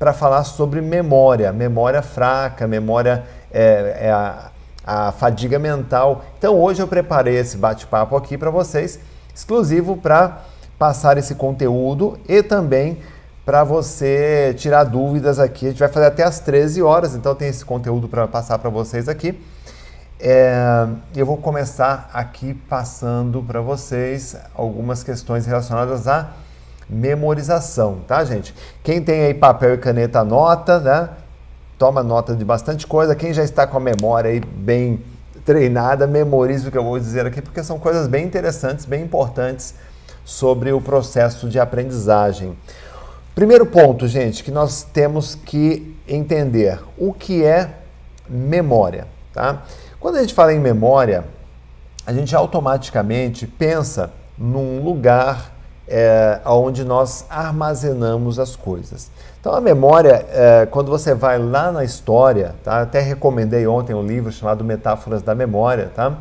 para falar sobre memória, memória fraca, memória é, é a, a fadiga mental. Então hoje eu preparei esse bate-papo aqui para vocês, exclusivo para passar esse conteúdo e também para você tirar dúvidas aqui. A gente vai fazer até às 13 horas, então tem esse conteúdo para passar para vocês aqui. É, eu vou começar aqui passando para vocês algumas questões relacionadas à memorização, tá, gente? Quem tem aí papel e caneta, anota, né? Toma nota de bastante coisa. Quem já está com a memória aí bem treinada, memorize o que eu vou dizer aqui, porque são coisas bem interessantes, bem importantes sobre o processo de aprendizagem. Primeiro ponto, gente, que nós temos que entender o que é memória, tá? Quando a gente fala em memória, a gente automaticamente pensa num lugar é, onde nós armazenamos as coisas. Então, a memória, é, quando você vai lá na história, tá? até recomendei ontem um livro chamado Metáforas da Memória, tá?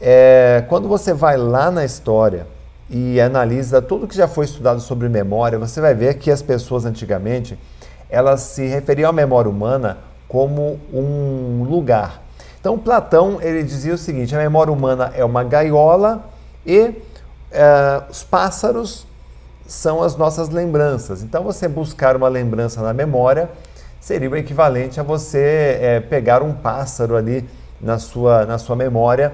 É, quando você vai lá na história e analisa tudo que já foi estudado sobre memória, você vai ver que as pessoas antigamente elas se referiam à memória humana como um lugar. Então, Platão ele dizia o seguinte: a memória humana é uma gaiola e é, os pássaros são as nossas lembranças. Então, você buscar uma lembrança na memória seria o equivalente a você é, pegar um pássaro ali na sua, na sua memória,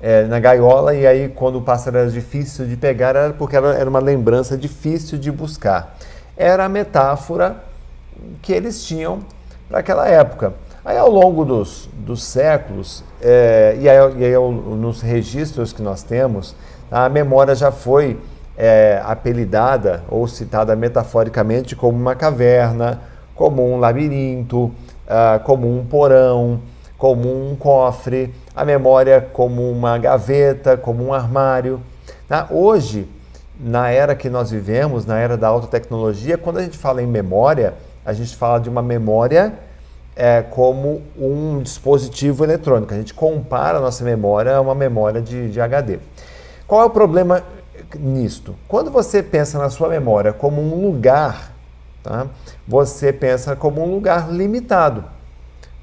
é, na gaiola, e aí, quando o pássaro era difícil de pegar, era porque era, era uma lembrança difícil de buscar. Era a metáfora que eles tinham para aquela época. Aí, ao longo dos, dos séculos, é, e, aí, e aí, nos registros que nós temos, a memória já foi é, apelidada ou citada metaforicamente como uma caverna, como um labirinto, uh, como um porão, como um cofre, a memória como uma gaveta, como um armário. Tá? Hoje, na era que nós vivemos, na era da alta tecnologia, quando a gente fala em memória, a gente fala de uma memória é, como um dispositivo eletrônico. A gente compara a nossa memória a uma memória de, de HD. Qual é o problema nisto? Quando você pensa na sua memória como um lugar, tá? você pensa como um lugar limitado.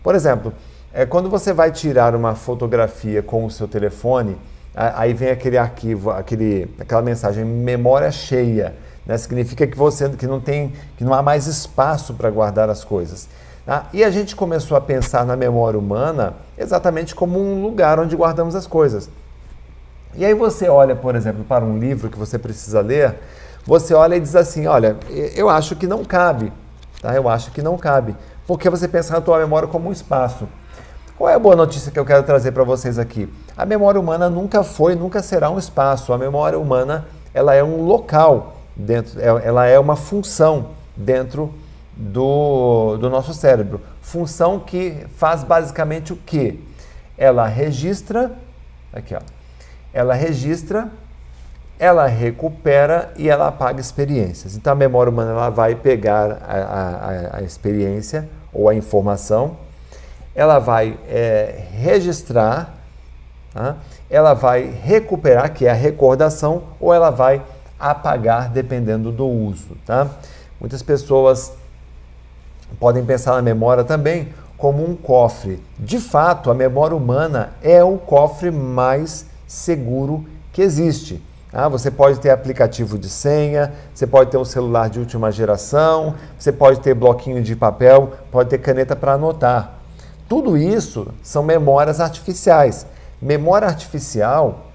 Por exemplo, é, quando você vai tirar uma fotografia com o seu telefone, aí vem aquele arquivo, aquele, aquela mensagem memória cheia. Né? Significa que você que não tem, que não há mais espaço para guardar as coisas. Tá? E a gente começou a pensar na memória humana exatamente como um lugar onde guardamos as coisas. E aí você olha, por exemplo, para um livro que você precisa ler, você olha e diz assim, olha, eu acho que não cabe, tá? Eu acho que não cabe, porque você pensa na tua memória como um espaço. Qual é a boa notícia que eu quero trazer para vocês aqui? A memória humana nunca foi, nunca será um espaço. A memória humana, ela é um local dentro, é, ela é uma função dentro do, do nosso cérebro. Função que faz basicamente o quê? Ela registra, aqui ó, ela registra, ela recupera e ela apaga experiências. Então a memória humana ela vai pegar a, a, a experiência ou a informação, ela vai é, registrar, tá? ela vai recuperar, que é a recordação, ou ela vai apagar, dependendo do uso. Tá? Muitas pessoas podem pensar na memória também como um cofre. De fato, a memória humana é o cofre mais seguro que existe. Ah, você pode ter aplicativo de senha, você pode ter um celular de última geração, você pode ter bloquinho de papel, pode ter caneta para anotar. Tudo isso são memórias artificiais. Memória artificial,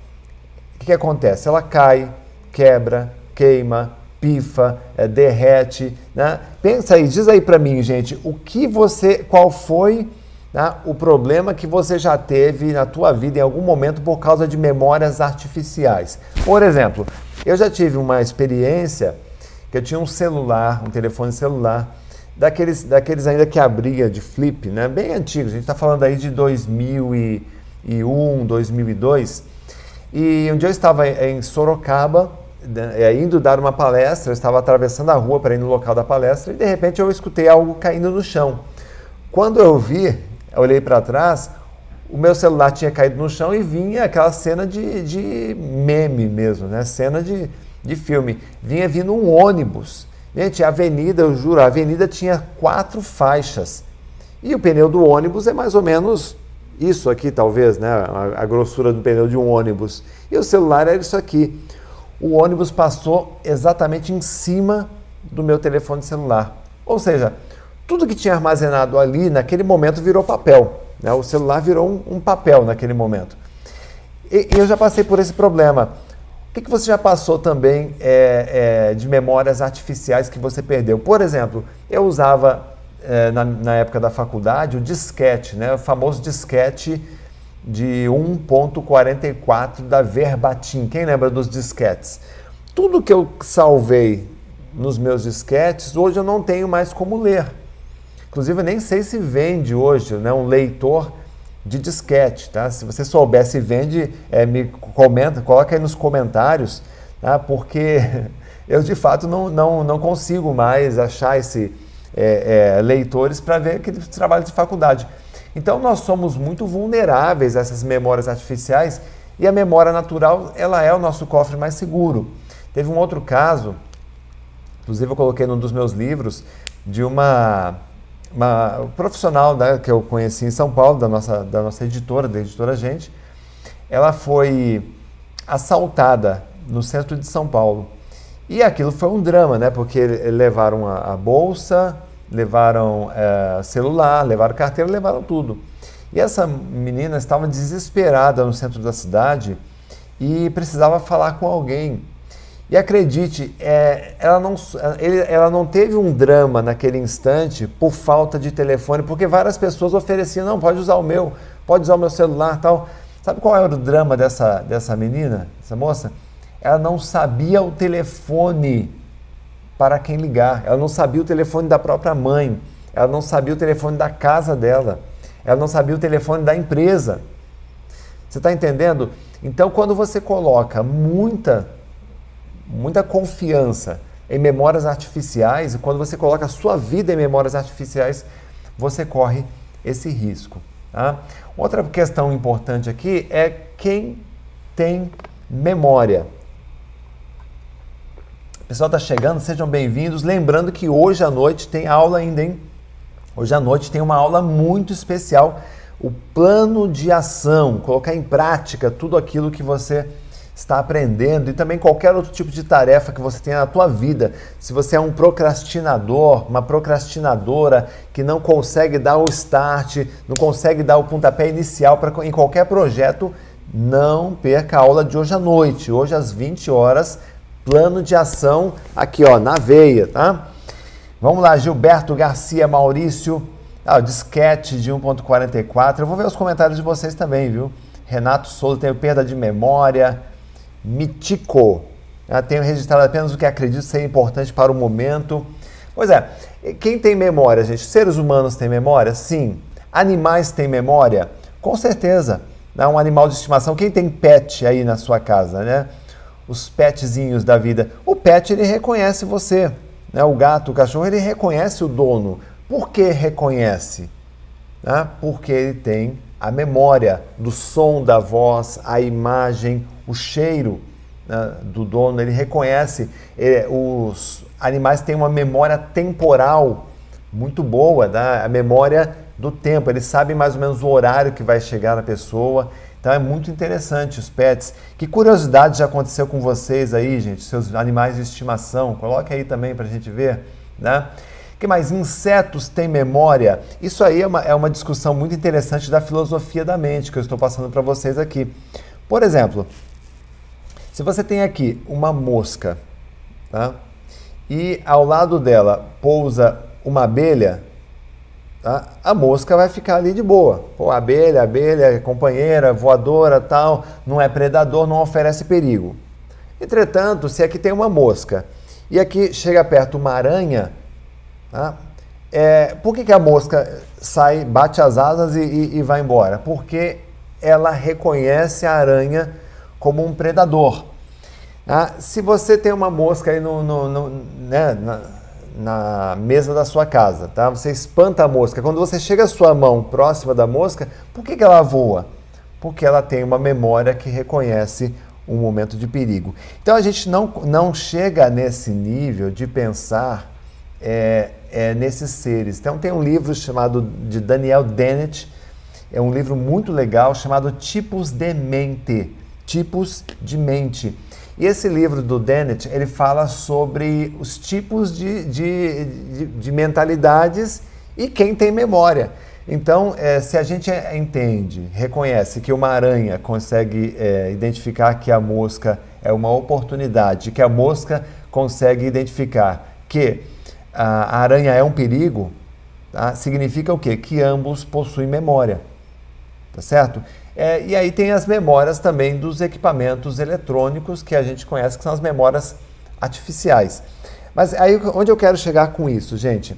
o que, que acontece? Ela cai, quebra, queima, pifa, é, derrete. Né? Pensa aí, diz aí para mim, gente, o que você, qual foi né, o problema que você já teve na tua vida em algum momento por causa de memórias artificiais. Por exemplo, eu já tive uma experiência que eu tinha um celular, um telefone celular, daqueles, daqueles ainda que abria de flip, né, bem antigos, a gente está falando aí de 2001, 2002, e um dia eu estava em Sorocaba, né, é, indo dar uma palestra, eu estava atravessando a rua para ir no local da palestra e de repente eu escutei algo caindo no chão. Quando eu vi, eu olhei para trás, o meu celular tinha caído no chão e vinha aquela cena de, de meme mesmo, né? Cena de, de filme. Vinha vindo um ônibus Gente, a avenida, eu juro, a avenida tinha quatro faixas. E o pneu do ônibus é mais ou menos isso aqui, talvez, né? A, a grossura do pneu de um ônibus. E o celular era isso aqui. O ônibus passou exatamente em cima do meu telefone celular. Ou seja, tudo que tinha armazenado ali naquele momento virou papel. Né? O celular virou um, um papel naquele momento. E, e, eu já passei por esse problema. O que, que você já passou também é, é, de memórias artificiais que você perdeu? Por exemplo, eu usava é, na, na, época da faculdade o disquete, né? o famoso disquete de 1.44 da Verbatim. Quem lembra dos disquetes? Tudo que eu salvei nos meus disquetes, hoje eu não tenho mais como ler. Inclusive, eu nem sei se vende hoje né, um leitor de disquete. Tá? Se você souber se vende, é, me comenta, coloca aí nos comentários, tá? porque eu de fato não, não, não consigo mais achar esse é, é, leitores para ver aqueles trabalhos de faculdade. Então nós somos muito vulneráveis a essas memórias artificiais e a memória natural ela é o nosso cofre mais seguro. Teve um outro caso, inclusive eu coloquei num dos meus livros, de uma, uma profissional né, que eu conheci em São Paulo, da nossa, da nossa editora, da editora Gente. Ela foi assaltada no centro de São Paulo. E aquilo foi um drama, né? Porque levaram a, a bolsa, levaram é, celular, levaram carteira, levaram tudo. E essa menina estava desesperada no centro da cidade e precisava falar com alguém. E acredite, é, ela, não, ele, ela não teve um drama naquele instante por falta de telefone, porque várias pessoas ofereciam, não, pode usar o meu, pode usar o meu celular tal. Sabe qual era o drama dessa, dessa menina, dessa moça? Ela não sabia o telefone para quem ligar. Ela não sabia o telefone da própria mãe. Ela não sabia o telefone da casa dela. Ela não sabia o telefone da empresa. Você está entendendo? Então, quando você coloca muita, muita confiança em memórias artificiais, e quando você coloca a sua vida em memórias artificiais, você corre esse risco. Tá? Outra questão importante aqui é quem tem memória pessoal está chegando, sejam bem-vindos. Lembrando que hoje à noite tem aula ainda, hein? Hoje à noite tem uma aula muito especial, o plano de ação, colocar em prática tudo aquilo que você está aprendendo e também qualquer outro tipo de tarefa que você tenha na tua vida. Se você é um procrastinador, uma procrastinadora que não consegue dar o start, não consegue dar o pontapé inicial para em qualquer projeto, não perca a aula de hoje à noite, hoje às 20 horas plano de ação aqui, ó, na veia, tá? Vamos lá, Gilberto Garcia Maurício, ah, disquete de 1.44. Eu vou ver os comentários de vocês também, viu? Renato Souza, tenho perda de memória. Mitico, ah, tenho registrado apenas o que acredito ser importante para o momento. Pois é, quem tem memória, gente? Seres humanos têm memória? Sim. Animais têm memória? Com certeza. Um animal de estimação. Quem tem pet aí na sua casa, né? os petzinhos da vida. O pet ele reconhece você, né? O gato, o cachorro ele reconhece o dono. Por que reconhece? Né? Porque ele tem a memória do som da voz, a imagem, o cheiro né, do dono. Ele reconhece. Ele, os animais têm uma memória temporal muito boa, né? a memória do tempo. Eles sabem mais ou menos o horário que vai chegar na pessoa. Então é muito interessante os pets. Que curiosidade já aconteceu com vocês aí, gente? Seus animais de estimação. Coloque aí também para a gente ver, né? Que mais? Insetos têm memória? Isso aí é uma, é uma discussão muito interessante da filosofia da mente que eu estou passando para vocês aqui. Por exemplo, se você tem aqui uma mosca tá? e ao lado dela pousa uma abelha, Tá? a mosca vai ficar ali de boa. Pô, abelha, abelha, companheira, voadora, tal, não é predador, não oferece perigo. Entretanto, se aqui tem uma mosca e aqui chega perto uma aranha, tá? é, por que, que a mosca sai, bate as asas e, e, e vai embora? Porque ela reconhece a aranha como um predador. Tá? Se você tem uma mosca aí no, no, no né, na, na mesa da sua casa, tá? Você espanta a mosca. Quando você chega a sua mão próxima da mosca, por que, que ela voa? Porque ela tem uma memória que reconhece um momento de perigo. Então a gente não, não chega nesse nível de pensar é, é, nesses seres. Então tem um livro chamado de Daniel Dennett, é um livro muito legal chamado Tipos de Mente, Tipos de Mente. E esse livro do Dennett, ele fala sobre os tipos de, de, de, de mentalidades e quem tem memória. Então, é, se a gente entende, reconhece que uma aranha consegue é, identificar que a mosca é uma oportunidade, que a mosca consegue identificar que a aranha é um perigo, tá? significa o quê? Que ambos possuem memória, tá certo? É, e aí tem as memórias também dos equipamentos eletrônicos que a gente conhece, que são as memórias artificiais. Mas aí onde eu quero chegar com isso, gente?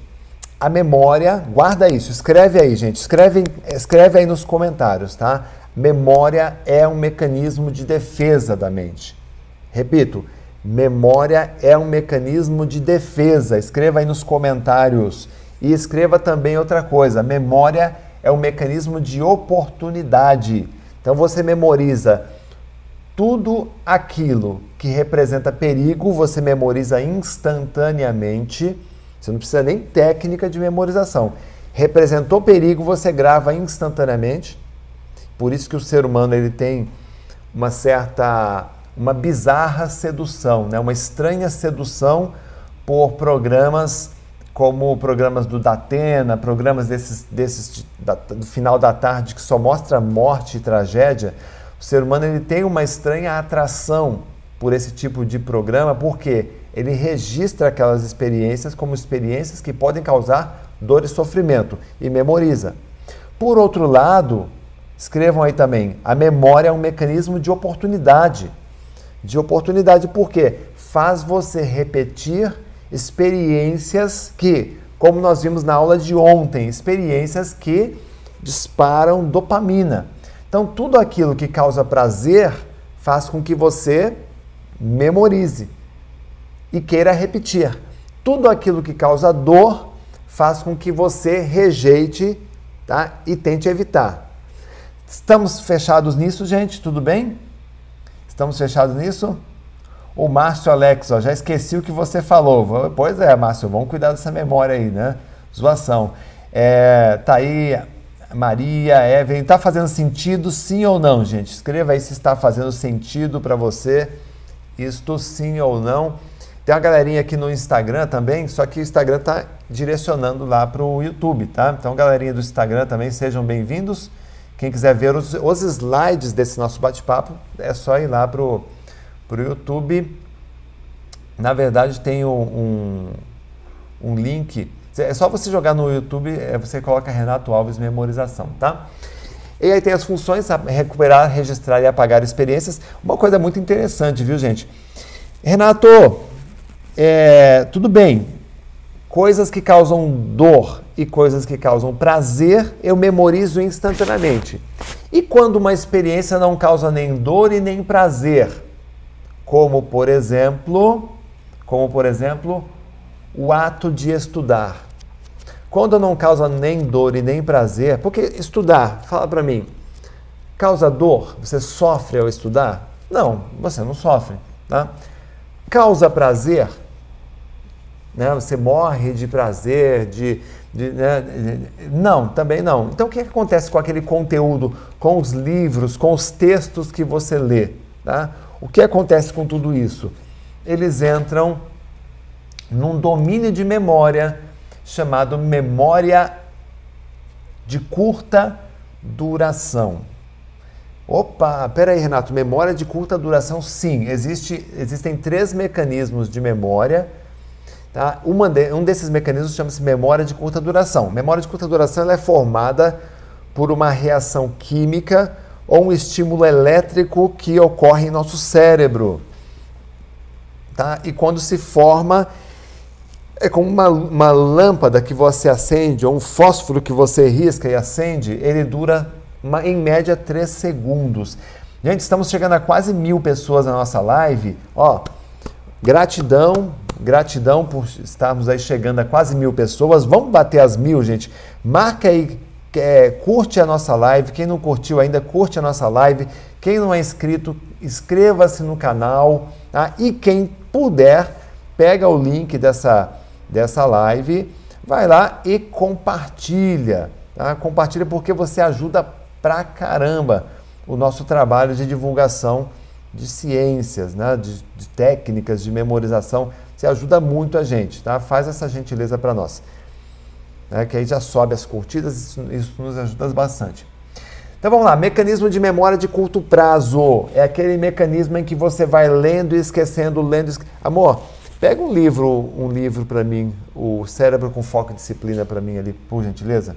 a memória, guarda isso, escreve aí, gente, escreve, escreve aí nos comentários, tá? Memória é um mecanismo de defesa da mente. Repito, memória é um mecanismo de defesa. Escreva aí nos comentários. E escreva também outra coisa: memória é um mecanismo de oportunidade. Então você memoriza tudo aquilo que representa perigo, você memoriza instantaneamente você não precisa nem técnica de memorização. Representou perigo, você grava instantaneamente. Por isso que o ser humano ele tem uma certa, uma bizarra sedução, né? uma estranha sedução por programas como programas do Datena, programas desses, desses da, do final da tarde que só mostra morte e tragédia. O ser humano ele tem uma estranha atração por esse tipo de programa, porque ele registra aquelas experiências como experiências que podem causar dor e sofrimento e memoriza. Por outro lado, escrevam aí também, a memória é um mecanismo de oportunidade. De oportunidade porque faz você repetir experiências que, como nós vimos na aula de ontem, experiências que disparam dopamina. Então, tudo aquilo que causa prazer faz com que você memorize e queira repetir. Tudo aquilo que causa dor faz com que você rejeite tá? e tente evitar. Estamos fechados nisso, gente? Tudo bem? Estamos fechados nisso? O Márcio Alex, ó, já esqueci o que você falou. Pois é, Márcio, vamos cuidar dessa memória aí, né? Zoação. É, tá aí, Maria, Evelyn, tá fazendo sentido sim ou não, gente? Escreva aí se está fazendo sentido para você. Isto sim ou não. Tem uma galerinha aqui no Instagram também, só que o Instagram está direcionando lá para o YouTube, tá? Então, galerinha do Instagram também, sejam bem-vindos. Quem quiser ver os, os slides desse nosso bate-papo, é só ir lá para o YouTube. Na verdade, tem um, um, um, link. É só você jogar no YouTube, é, você coloca Renato Alves Memorização, tá? E aí tem as funções, recuperar, registrar e apagar experiências. Uma coisa muito interessante, viu, gente? Renato, é, tudo bem, coisas que causam dor e coisas que causam prazer, eu memorizo instantaneamente. E quando uma experiência não causa nem dor e nem prazer, como por exemplo, como por exemplo, o ato de estudar. Quando não causa nem dor e nem prazer, porque estudar, fala para mim, causa dor? Você sofre ao estudar? Não, você não sofre, tá? Causa prazer? Né? Você morre de prazer, de, de né? não, também não. Então o que, acontece com aquele conteúdo, com os livros, com os textos que você lê? Tá? O que acontece com tudo isso? Eles entram num domínio de memória chamado memória de curta duração. Opa, peraí, Renato, memória de curta duração? Sim, existe, existem três mecanismos de memória Tá? De, um desses mecanismos chama-se memória de curta duração. Memória de curta duração é formada por uma reação química ou um estímulo elétrico que ocorre em nosso cérebro. Tá? E quando se forma, é como uma, uma lâmpada que você acende, ou um fósforo que você risca e acende, ele dura uma, em média 3 segundos. Gente, estamos chegando a quase mil pessoas na nossa live. Ó, gratidão, Gratidão por estarmos aí chegando a quase mil pessoas. Vamos bater as mil, gente. Marca aí, é, curte a nossa live. Quem não curtiu ainda, curte a nossa live. Quem não é inscrito, inscreva-se no canal tá? e quem puder, pega o link dessa, dessa live, vai lá e compartilha. Tá? Compartilha porque você ajuda pra caramba o nosso trabalho de divulgação de ciências, né? de, de técnicas de memorização. Você ajuda muito a gente, tá? Faz essa gentileza para nós. Né? Que aí já sobe as curtidas, isso, isso nos ajuda bastante. Então vamos lá, mecanismo de memória de curto prazo. É aquele mecanismo em que você vai lendo e esquecendo, lendo. Esque... Amor, pega um livro, um livro para mim, o Cérebro com Foco e Disciplina para mim ali, por gentileza.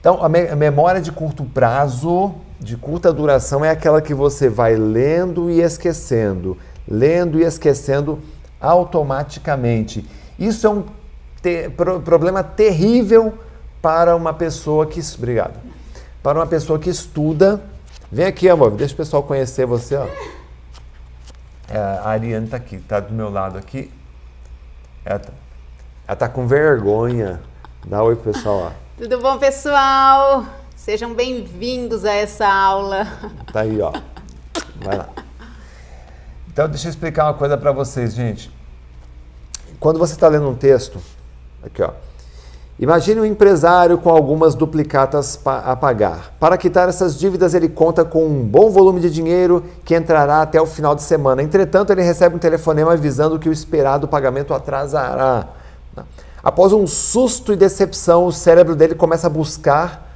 Então, a, me a memória de curto prazo, de curta duração, é aquela que você vai lendo e esquecendo, lendo e esquecendo automaticamente. Isso é um te pro problema terrível para uma pessoa que. Obrigado. Para uma pessoa que estuda. Vem aqui, amor, deixa o pessoal conhecer você. Ó. É, a Ariane está aqui, está do meu lado aqui. Ela está tá com vergonha. Dá oi pro pessoal. Ó. Tudo bom, pessoal? Sejam bem-vindos a essa aula. Tá aí, ó. Vai lá. Então, deixa eu explicar uma coisa para vocês, gente. Quando você está lendo um texto, aqui, ó. Imagine um empresário com algumas duplicatas a pagar. Para quitar essas dívidas, ele conta com um bom volume de dinheiro que entrará até o final de semana. Entretanto, ele recebe um telefonema avisando que o esperado pagamento atrasará. Após um susto e decepção, o cérebro dele começa a buscar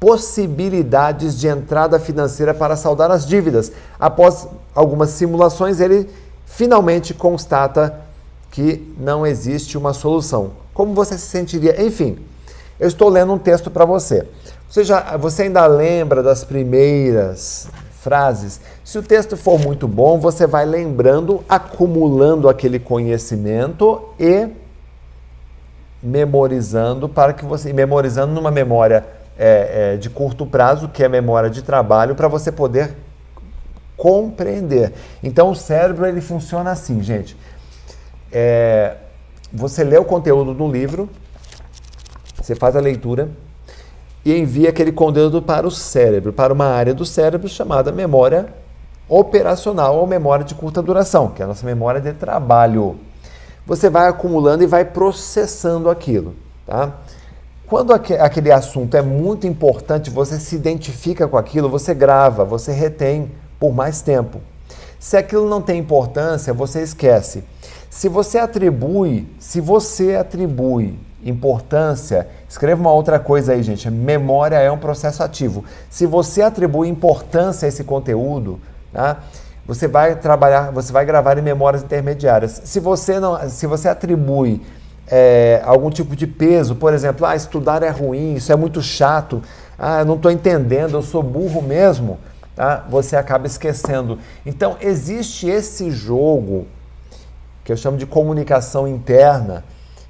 possibilidades de entrada financeira para saldar as dívidas. Após algumas simulações, ele finalmente constata que não existe uma solução. Como você se sentiria? Enfim, eu estou lendo um texto para você. Você, já, você ainda lembra das primeiras frases? Se o texto for muito bom, você vai lembrando, acumulando aquele conhecimento e memorizando para que você memorizando numa memória é, é, de curto prazo, que é a memória de trabalho, para você poder compreender. Então o cérebro ele funciona assim, gente. É, você lê o conteúdo do livro, você faz a leitura e envia aquele conteúdo para o cérebro, para uma área do cérebro chamada memória operacional ou memória de curta duração, que é a nossa memória de trabalho você vai acumulando e vai processando aquilo. Tá? Quando aquele assunto é muito importante, você se identifica com aquilo, você grava, você retém por mais tempo. Se aquilo não tem importância, você esquece. Se você atribui, se você atribui importância, escreva uma outra coisa aí, gente. Memória é um processo ativo. Se você atribui importância a esse conteúdo, tá? você vai trabalhar, você vai gravar em memórias intermediárias. Se você não, se você atribui é, algum tipo de peso, por exemplo, ah, estudar é ruim, isso é muito chato, ah, eu não estou entendendo, eu sou burro mesmo, tá? você acaba esquecendo. Então, existe esse jogo, que eu chamo de comunicação interna,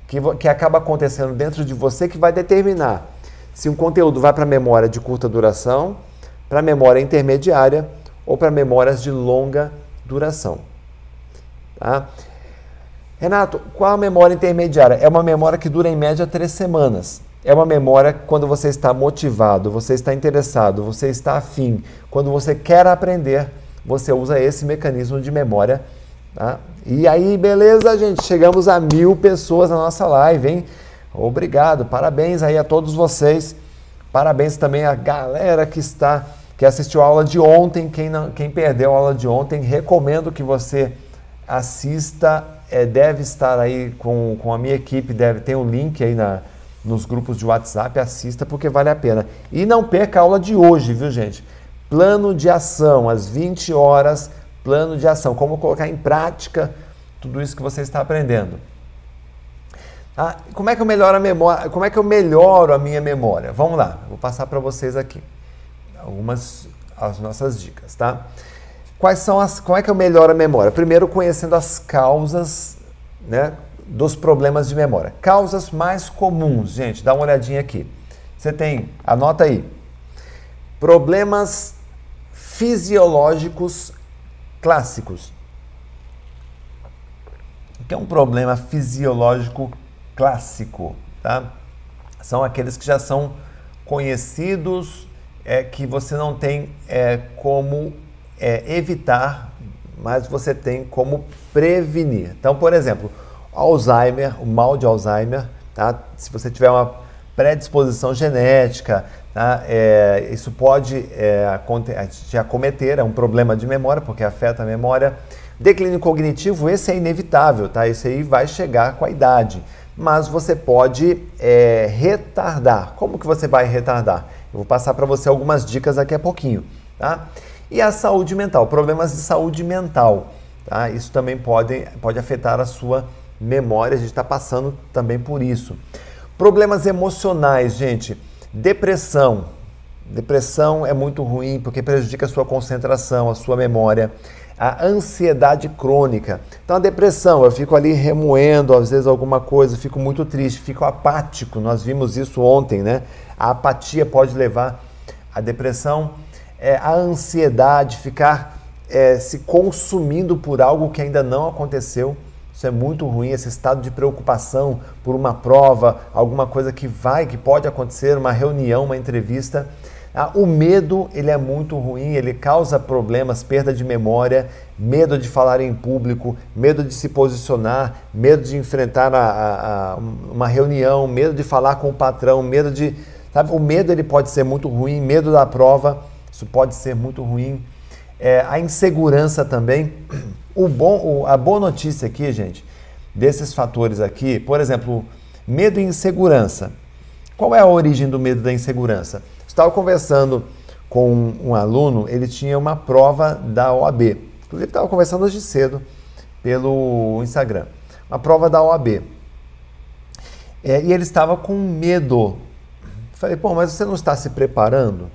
que, que acaba acontecendo dentro de você, que vai determinar se um conteúdo vai para a memória de curta duração, para a memória intermediária ou para memórias de longa duração. Tá? Renato, qual a memória intermediária? É uma memória que dura em média três semanas. É uma memória quando você está motivado, você está interessado, você está afim, quando você quer aprender, você usa esse mecanismo de memória. Tá? E aí, beleza, gente? Chegamos a mil pessoas na nossa live, hein? Obrigado, parabéns aí a todos vocês. Parabéns também à galera que está que assistiu a aula de ontem. Quem, não, quem perdeu a aula de ontem, recomendo que você assista. É, deve estar aí com, com a minha equipe, deve ter um link aí na, nos grupos de WhatsApp, assista porque vale a pena. E não perca a aula de hoje, viu gente? Plano de ação, às 20 horas, plano de ação. Como colocar em prática tudo isso que você está aprendendo. Ah, como é que eu melhoro a memória? Como é que eu melhoro a minha memória? Vamos lá, vou passar para vocês aqui algumas as nossas dicas, tá? Quais são as, como é que eu melhoro a memória? Primeiro, conhecendo as causas, né, dos problemas de memória. Causas mais comuns, gente, dá uma olhadinha aqui. Você tem, anota aí, problemas fisiológicos clássicos. O que é um problema fisiológico clássico, tá? São aqueles que já são conhecidos é que você não tem é, como é, evitar, mas você tem como prevenir. Então, por exemplo, Alzheimer, o mal de Alzheimer, tá? se você tiver uma predisposição genética, tá? É, isso pode é, te acometer, é um problema de memória, porque afeta a memória. Declínio cognitivo, esse é inevitável, tá? Esse aí vai chegar com a idade. Mas você pode é, retardar. Como que você vai retardar? Eu vou passar para você algumas dicas daqui a pouquinho, tá? E a saúde mental, problemas de saúde mental, tá? Isso também pode, pode afetar a sua memória, a gente está passando também por isso. Problemas emocionais, gente. Depressão. Depressão é muito ruim porque prejudica a sua concentração, a sua memória. A ansiedade crônica. Então, a depressão, eu fico ali remoendo, às vezes, alguma coisa, fico muito triste, fico apático. Nós vimos isso ontem, né? A apatia pode levar à depressão. É, a ansiedade, ficar é, se consumindo por algo que ainda não aconteceu. Isso é muito ruim, esse estado de preocupação por uma prova, alguma coisa que vai, que pode acontecer, uma reunião, uma entrevista. Ah, o medo, ele é muito ruim, ele causa problemas, perda de memória, medo de falar em público, medo de se posicionar, medo de enfrentar a, a, a uma reunião, medo de falar com o patrão, medo de... Sabe, o medo ele pode ser muito ruim, medo da prova, isso pode ser muito ruim. É, a insegurança também. O bom, a boa notícia aqui, gente, desses fatores aqui, por exemplo, medo e insegurança. Qual é a origem do medo da insegurança? Estava conversando com um aluno, ele tinha uma prova da OAB. Inclusive, estava conversando hoje cedo pelo Instagram. Uma prova da OAB. É, e ele estava com medo. Falei, pô, mas você não está se preparando?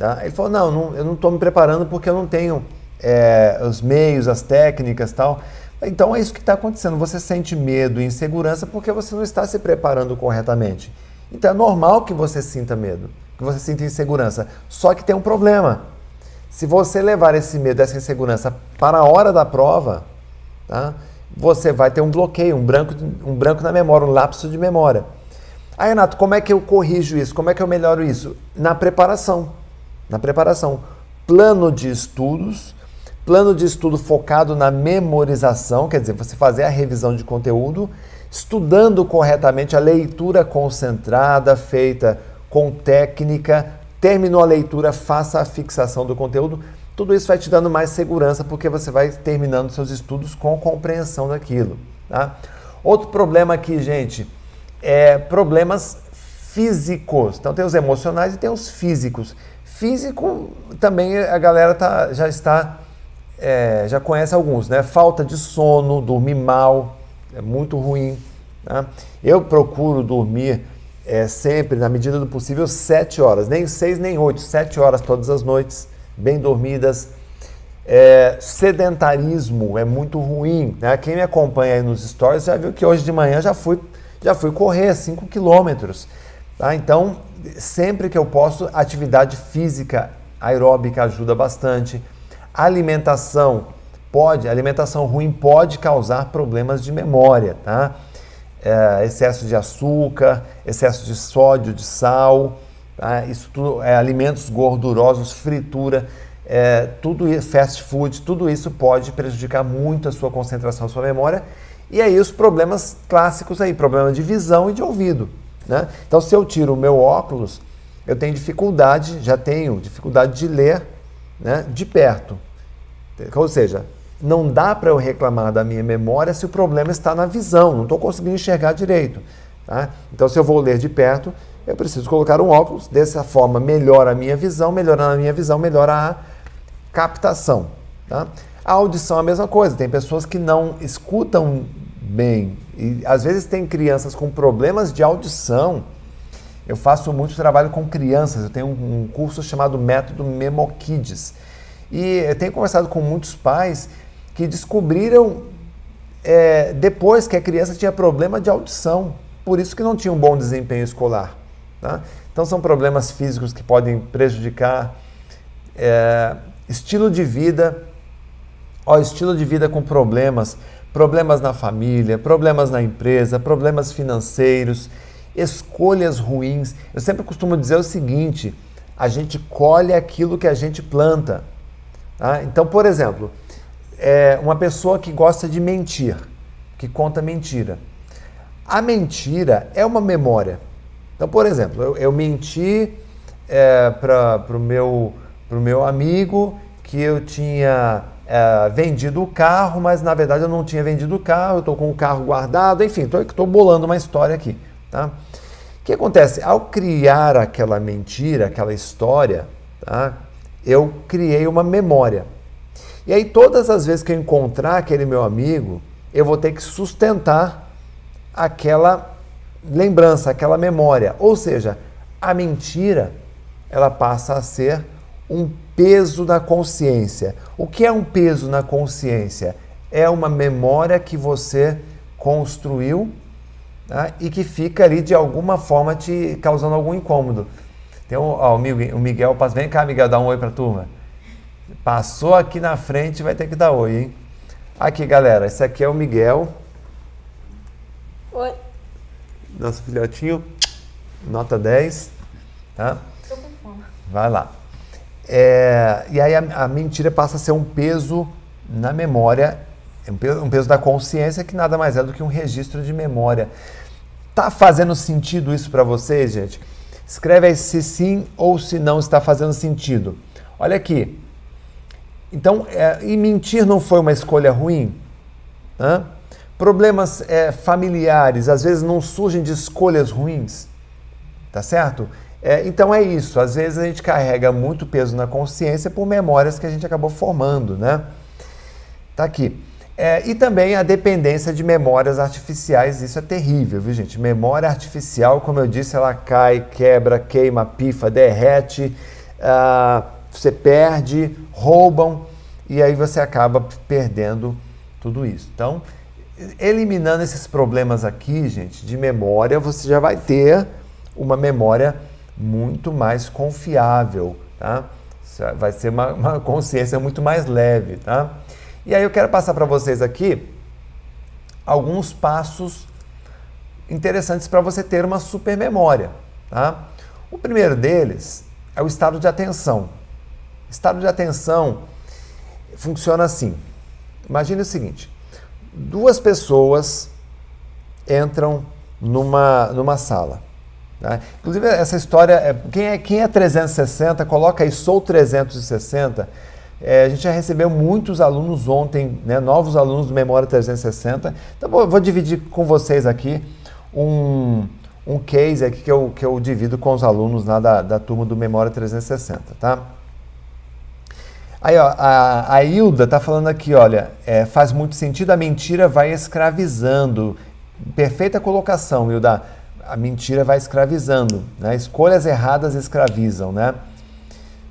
Tá? Ele falou, não, não eu não estou me preparando porque eu não tenho é, os meios, as técnicas tal. Então é isso que está acontecendo. Você sente medo e insegurança porque você não está se preparando corretamente. Então é normal que você sinta medo, que você sinta insegurança. Só que tem um problema. Se você levar esse medo, essa insegurança para a hora da prova, tá? você vai ter um bloqueio, um branco, um branco na memória, um lapso de memória. Aí, Renato, como é que eu corrijo isso? Como é que eu melhoro isso? Na preparação. Na preparação. Plano de estudos Plano de estudo focado na memorização, quer dizer, você fazer a revisão de conteúdo, estudando corretamente a leitura concentrada, feita com técnica, terminou a leitura, faça a fixação do conteúdo. Tudo isso vai te dando mais segurança porque você vai terminando seus estudos com compreensão daquilo. Tá? Outro problema aqui, gente, é problemas físicos. Então tem os emocionais e tem os físicos. Físico também a galera tá, já está é, já conhece alguns, né? Falta de sono, dormir mal, é muito ruim. Tá? Eu procuro dormir é, sempre, na medida do possível, sete horas, nem seis nem oito, sete horas todas as noites, bem dormidas. É, sedentarismo é muito ruim. Né? Quem me acompanha aí nos stories já viu que hoje de manhã já fui, já fui correr 5 quilômetros. Tá? Então, sempre que eu posso, atividade física aeróbica ajuda bastante Alimentação pode, alimentação ruim pode causar problemas de memória, tá? É, excesso de açúcar, excesso de sódio, de sal, tá? isso tudo é alimentos gordurosos, fritura, é, tudo fast food, tudo isso pode prejudicar muito a sua concentração, a sua memória. E aí os problemas clássicos aí, problema de visão e de ouvido. Né? Então, se eu tiro o meu óculos, eu tenho dificuldade, já tenho dificuldade de ler né, de perto. Ou seja, não dá para eu reclamar da minha memória se o problema está na visão, não estou conseguindo enxergar direito. Tá? Então, se eu vou ler de perto, eu preciso colocar um óculos, dessa forma melhora a minha visão, melhorando a minha visão, melhora a captação. Tá? A audição é a mesma coisa, tem pessoas que não escutam bem, e às vezes tem crianças com problemas de audição. Eu faço muito trabalho com crianças, eu tenho um curso chamado Método Memokids e eu tenho conversado com muitos pais que descobriram é, depois que a criança tinha problema de audição, por isso que não tinha um bom desempenho escolar. Tá? Então são problemas físicos que podem prejudicar é, estilo de vida, ó, estilo de vida com problemas, problemas na família, problemas na empresa, problemas financeiros, escolhas ruins. Eu sempre costumo dizer o seguinte: a gente colhe aquilo que a gente planta. Tá? Então, por exemplo, é uma pessoa que gosta de mentir, que conta mentira. A mentira é uma memória. Então, por exemplo, eu, eu menti é, para o meu, meu amigo que eu tinha é, vendido o carro, mas na verdade eu não tinha vendido o carro, eu estou com o carro guardado, enfim, estou bolando uma história aqui. Tá? O que acontece? Ao criar aquela mentira, aquela história, tá? eu criei uma memória. E aí, todas as vezes que eu encontrar aquele meu amigo, eu vou ter que sustentar aquela lembrança, aquela memória. Ou seja, a mentira ela passa a ser um peso na consciência. O que é um peso na consciência? É uma memória que você construiu tá? e que fica ali de alguma forma te causando algum incômodo. Tem um, ó, o Miguel, passa, vem cá, Miguel, dá um oi para a turma. Passou aqui na frente, vai ter que dar oi, hein? Aqui, galera, esse aqui é o Miguel. Oi. Nosso filhotinho, nota 10, tá? Tô com fome. Vai lá. É, e aí a, a, mentira passa a ser um peso na memória, um peso, um peso da consciência que nada mais é do que um registro de memória. Tá fazendo sentido isso para vocês, gente? Escreve aí se sim ou se não está fazendo sentido. Olha aqui. Então, é, e mentir não foi uma escolha ruim? Hã? Problemas é, familiares às vezes não surgem de escolhas ruins, tá certo? É, então é isso, às vezes a gente carrega muito peso na consciência por memórias que a gente acabou formando, né? Tá aqui. É, e também a dependência de memórias artificiais, isso é terrível, viu gente? Memória artificial, como eu disse, ela cai, quebra, queima, pifa, derrete, uh, você perde, roubam e aí você acaba perdendo tudo isso. Então, eliminando esses problemas aqui, gente, de memória, você já vai ter uma memória muito mais confiável, tá? Vai ser uma, uma consciência muito mais leve, tá? E aí eu quero passar para vocês aqui alguns passos interessantes para você ter uma super memória, tá? O primeiro deles é o estado de atenção. Estado de atenção funciona assim. Imagine o seguinte: duas pessoas entram numa, numa sala. Né? Inclusive, essa história, é, quem, é, quem é 360, coloca aí, sou 360. É, a gente já recebeu muitos alunos ontem, né, novos alunos do Memória 360. Então, vou, vou dividir com vocês aqui um, um case aqui que eu, que eu divido com os alunos lá da, da turma do Memória 360, tá? Aí, ó, a, a Hilda tá falando aqui, olha, é, faz muito sentido, a mentira vai escravizando. Perfeita colocação, Hilda a mentira vai escravizando, né? Escolhas erradas escravizam, né?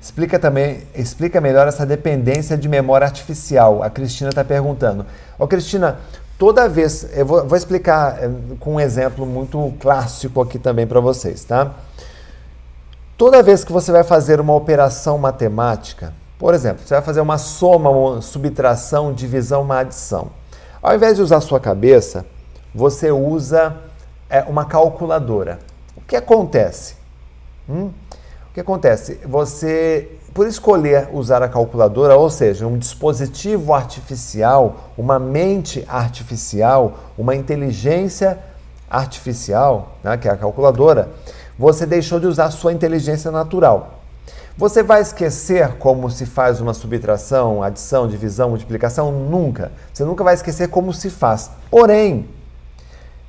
Explica também, explica melhor essa dependência de memória artificial. A Cristina está perguntando. Ô Cristina, toda vez, eu vou, vou explicar é, com um exemplo muito clássico aqui também para vocês, tá? Toda vez que você vai fazer uma operação matemática, por exemplo, você vai fazer uma soma, uma subtração, divisão, uma adição. Ao invés de usar sua cabeça, você usa é uma calculadora. O que acontece? Hum? O que acontece? Você, por escolher usar a calculadora, ou seja, um dispositivo artificial, uma mente artificial, uma inteligência artificial, né, que é a calculadora, você deixou de usar sua inteligência natural. Você vai esquecer como se faz uma subtração, adição, divisão, multiplicação? Nunca. Você nunca vai esquecer como se faz. Porém,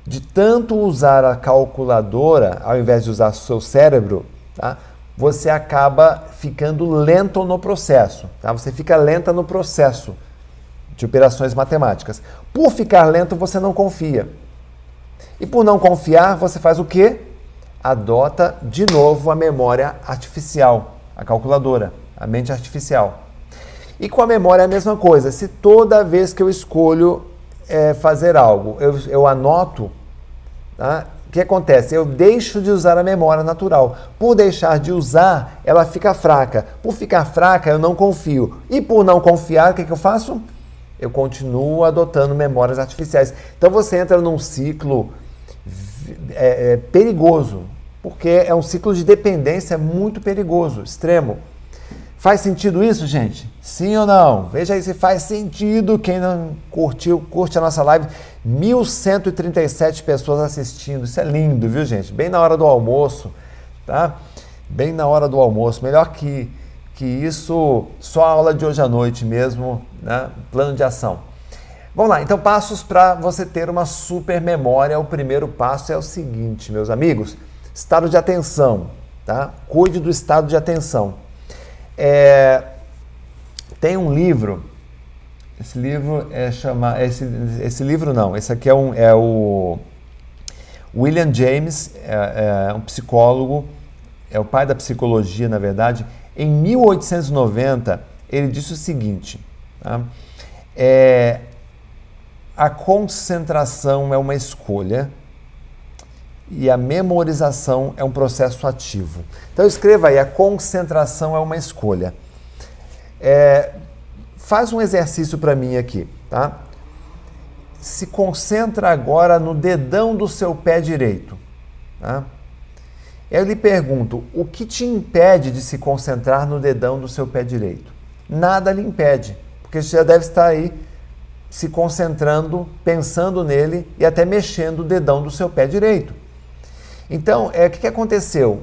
de tanto usar a calculadora ao invés de usar o seu cérebro, tá? você acaba ficando lento no processo. Tá? Você fica lenta no processo de operações matemáticas. Por ficar lento, você não confia. E por não confiar, você faz o quê? Adota de novo a memória artificial, a calculadora, a mente artificial. E com a memória é a mesma coisa. Se toda vez que eu escolho é, fazer algo, eu, eu anoto, tá? o que acontece? Eu deixo de usar a memória natural. Por deixar de usar, ela fica fraca. Por ficar fraca, eu não confio. E por não confiar, o que, que eu faço? Eu continuo adotando memórias artificiais. Então você entra num ciclo é, é, perigoso, porque é um ciclo de dependência muito perigoso, extremo. Faz sentido isso, gente? Sim ou não? Veja aí se faz sentido. Quem não curtiu, curte a nossa live. 1.137 pessoas assistindo. Isso é lindo, viu, gente? Bem na hora do almoço, tá? Bem na hora do almoço. Melhor que, que isso, só a aula de hoje à noite mesmo, né? Plano de ação. Vamos lá, então passos para você ter uma super memória. O primeiro passo é o seguinte, meus amigos: estado de atenção, tá? Cuide do estado de atenção. É, tem um livro, esse livro é chamado, esse, esse livro não, esse aqui é, um, é o William James, é, é um psicólogo, é o pai da psicologia, na verdade. Em 1890, ele disse o seguinte: tá? é, a concentração é uma escolha e a memorização é um processo ativo. Então escreva aí, a concentração é uma escolha. É, faz um exercício para mim aqui, tá? Se concentra agora no dedão do seu pé direito, tá? Eu lhe pergunto, o que te impede de se concentrar no dedão do seu pé direito? Nada lhe impede, porque você já deve estar aí se concentrando, pensando nele e até mexendo o dedão do seu pé direito. Então, é o que, aconteceu?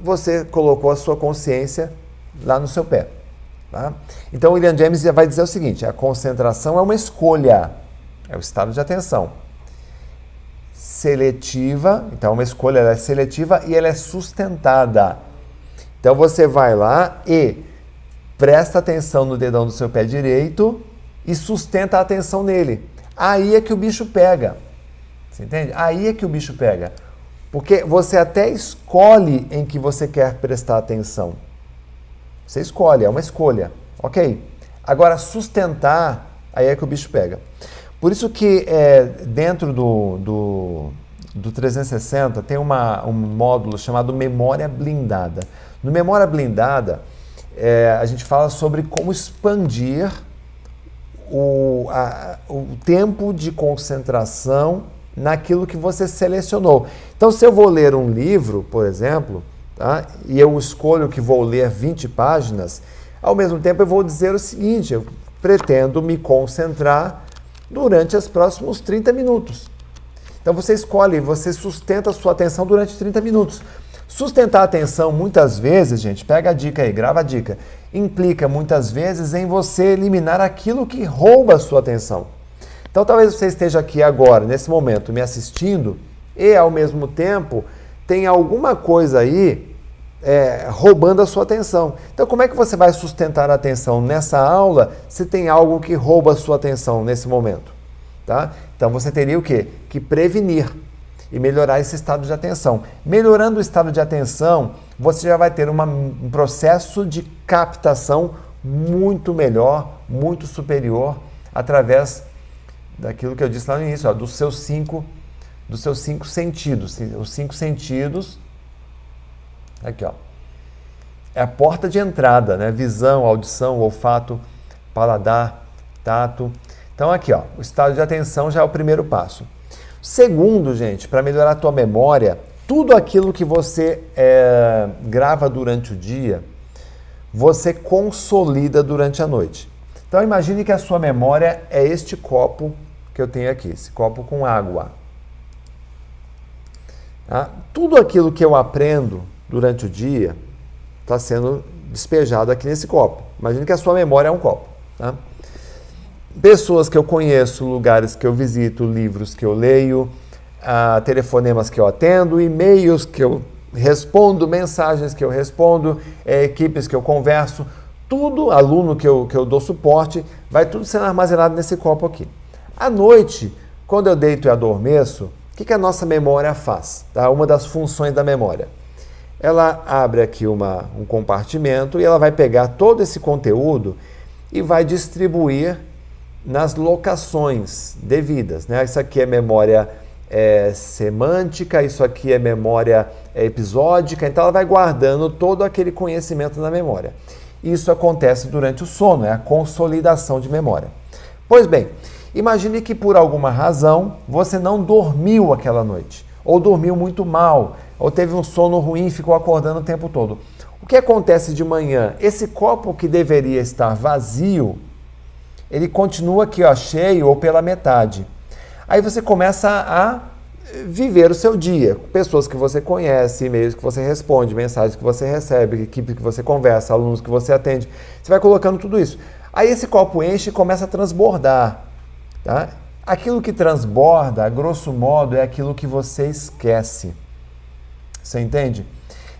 Você colocou a sua consciência lá no seu pé. Tá? Então, William James vai dizer o seguinte: a concentração é uma escolha, é o estado de atenção. Seletiva, então, uma escolha ela é seletiva e ela é sustentada. Então, você vai lá e presta atenção no dedão do seu pé direito e sustenta a atenção nele. Aí é que o bicho pega. Você entende? Aí é que o bicho pega. Porque você até escolhe em que você quer prestar atenção. Você escolhe, é uma escolha. Ok. Agora, sustentar, aí é que o bicho pega. Por isso que é, dentro do, do, do 360 tem uma, um módulo chamado Memória Blindada. No Memória Blindada, é, a gente fala sobre como expandir o, a, o tempo de concentração naquilo que você selecionou. Então, se eu vou ler um livro, por exemplo, tá, e eu escolho que vou ler 20 páginas, ao mesmo tempo eu vou dizer o seguinte: eu pretendo me concentrar durante os próximos 30 minutos. Então você escolhe, você sustenta a sua atenção durante 30 minutos. Sustentar a atenção, muitas vezes, gente, pega a dica aí, grava a dica, implica muitas vezes em você eliminar aquilo que rouba a sua atenção. Então talvez você esteja aqui agora, nesse momento, me assistindo e ao mesmo tempo tem alguma coisa aí é, roubando a sua atenção. Então, como é que você vai sustentar a atenção nessa aula se tem algo que rouba a sua atenção nesse momento? Tá? Então, você teria o quê? Que prevenir e melhorar esse estado de atenção. Melhorando o estado de atenção, você já vai ter uma, um processo de captação muito melhor, muito superior, através daquilo que eu disse lá no início, ó, dos seus cinco, dos seus cinco sentidos. Os cinco sentidos, aqui ó, é a porta de entrada, né? Visão, audição, olfato, paladar, tato. Então aqui ó, o estado de atenção já é o primeiro passo. Segundo, gente, para melhorar a tua memória, tudo aquilo que você é, grava durante o dia, você consolida durante a noite. Então imagine que a sua memória é este copo que eu tenho aqui, esse copo com água. Tá? Tudo aquilo que eu aprendo durante o dia está sendo despejado aqui nesse copo. Imagine que a sua memória é um copo. Tá? pessoas que eu conheço, lugares que eu visito, livros que eu leio, uh, telefonemas que eu atendo, e-mails que eu respondo, mensagens que eu respondo, é, equipes que eu converso, tudo, aluno que eu, que eu dou suporte, vai tudo sendo armazenado nesse copo aqui. À noite, quando eu deito e adormeço, o que, que a nossa memória faz? Tá? Uma das funções da memória. Ela abre aqui uma, um compartimento e ela vai pegar todo esse conteúdo e vai distribuir nas locações devidas. Né? Isso aqui é memória é, semântica, isso aqui é memória é, episódica, então ela vai guardando todo aquele conhecimento na memória. Isso acontece durante o sono, é a consolidação de memória. Pois bem, imagine que por alguma razão você não dormiu aquela noite, ou dormiu muito mal, ou teve um sono ruim e ficou acordando o tempo todo. O que acontece de manhã? Esse copo que deveria estar vazio, ele continua aqui, ó, cheio ou pela metade. Aí você começa a viver o seu dia. Pessoas que você conhece, e-mails que você responde, mensagens que você recebe, equipe que você conversa, alunos que você atende. Você vai colocando tudo isso. Aí esse copo enche e começa a transbordar. Tá? Aquilo que transborda, a grosso modo, é aquilo que você esquece. Você entende?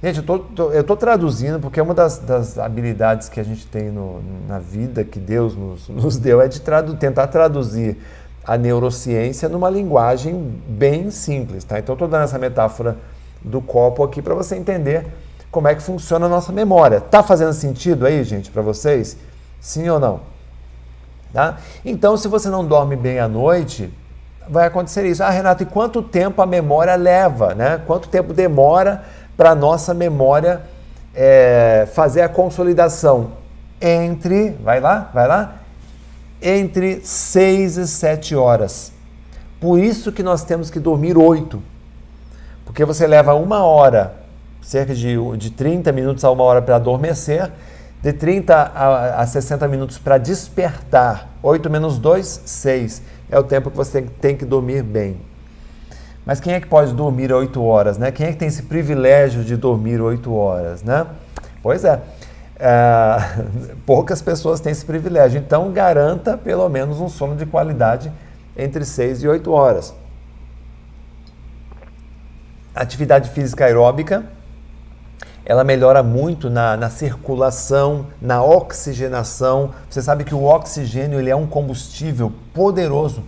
Gente, eu estou traduzindo porque uma das, das, habilidades que a gente tem no, na vida, que Deus nos, nos deu, é de tradu tentar traduzir a neurociência numa linguagem bem simples, tá? Então, estou dando essa metáfora do copo aqui para você entender como é que funciona a nossa memória. Tá fazendo sentido aí, gente, para vocês? Sim ou não? Tá? Então, se você não dorme bem à noite, vai acontecer isso. Ah, Renato, e quanto tempo a memória leva, né? Quanto tempo demora para a nossa memória é, fazer a consolidação? Entre, vai lá, vai lá, entre 6 e 7 horas. Por isso que nós temos que dormir 8. Porque você leva uma hora, cerca de, de 30 minutos a uma hora para adormecer, de 30 a, a 60 minutos para despertar. 8 menos 2, 6. É o tempo que você tem que dormir bem. Mas quem é que pode dormir 8 horas, né? Quem é que tem esse privilégio de dormir 8 horas, né? Pois é. É, poucas pessoas têm esse privilégio. Então, garanta pelo menos um sono de qualidade entre 6 e 8 horas. Atividade física aeróbica, ela melhora muito na, na, circulação, na oxigenação. Você sabe que o oxigênio ele é um combustível poderoso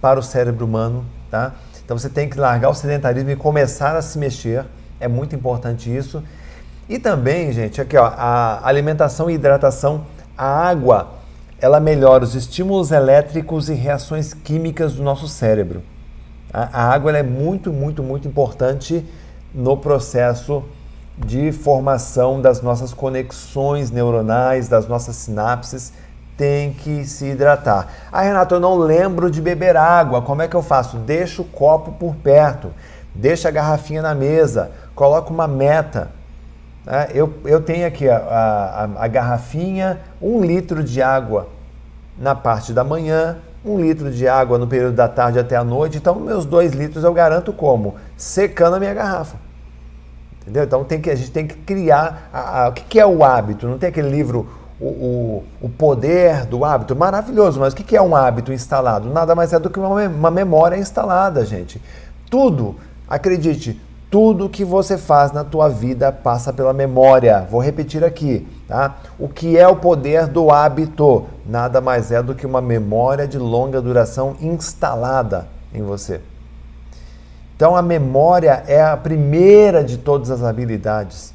para o cérebro humano, tá? Então você tem que largar o sedentarismo e começar a se mexer. É muito importante isso. E também, gente, aqui ó, a alimentação e hidratação, a água, ela melhora os estímulos elétricos e reações químicas do nosso cérebro. A, a água é muito, muito, muito importante no processo de formação das nossas conexões neuronais, das nossas sinapses. Tem que se hidratar. Ah, Renato, eu não lembro de beber água. Como é que eu faço? Deixa o copo por perto, deixa a garrafinha na mesa, coloca uma meta né? Eu, eu tenho aqui a, a, a garrafinha, um litro de água na parte da manhã, um litro de água no período da tarde até a noite. Então, meus dois litros eu garanto como? Secando a minha garrafa. Entendeu? Então tem que, a gente tem que criar a, a, o que, que, é o hábito. Não tem aquele livro, o, o, o poder do hábito, maravilhoso, mas o que, que é um hábito instalado? Nada mais é do que uma, uma memória instalada, gente. Tudo, acredite, tudo que você faz na tua vida passa pela memória. Vou repetir aqui, tá? O que é o poder do hábito? Nada mais é do que uma memória de longa duração instalada em você. Então a memória é a primeira de todas as habilidades.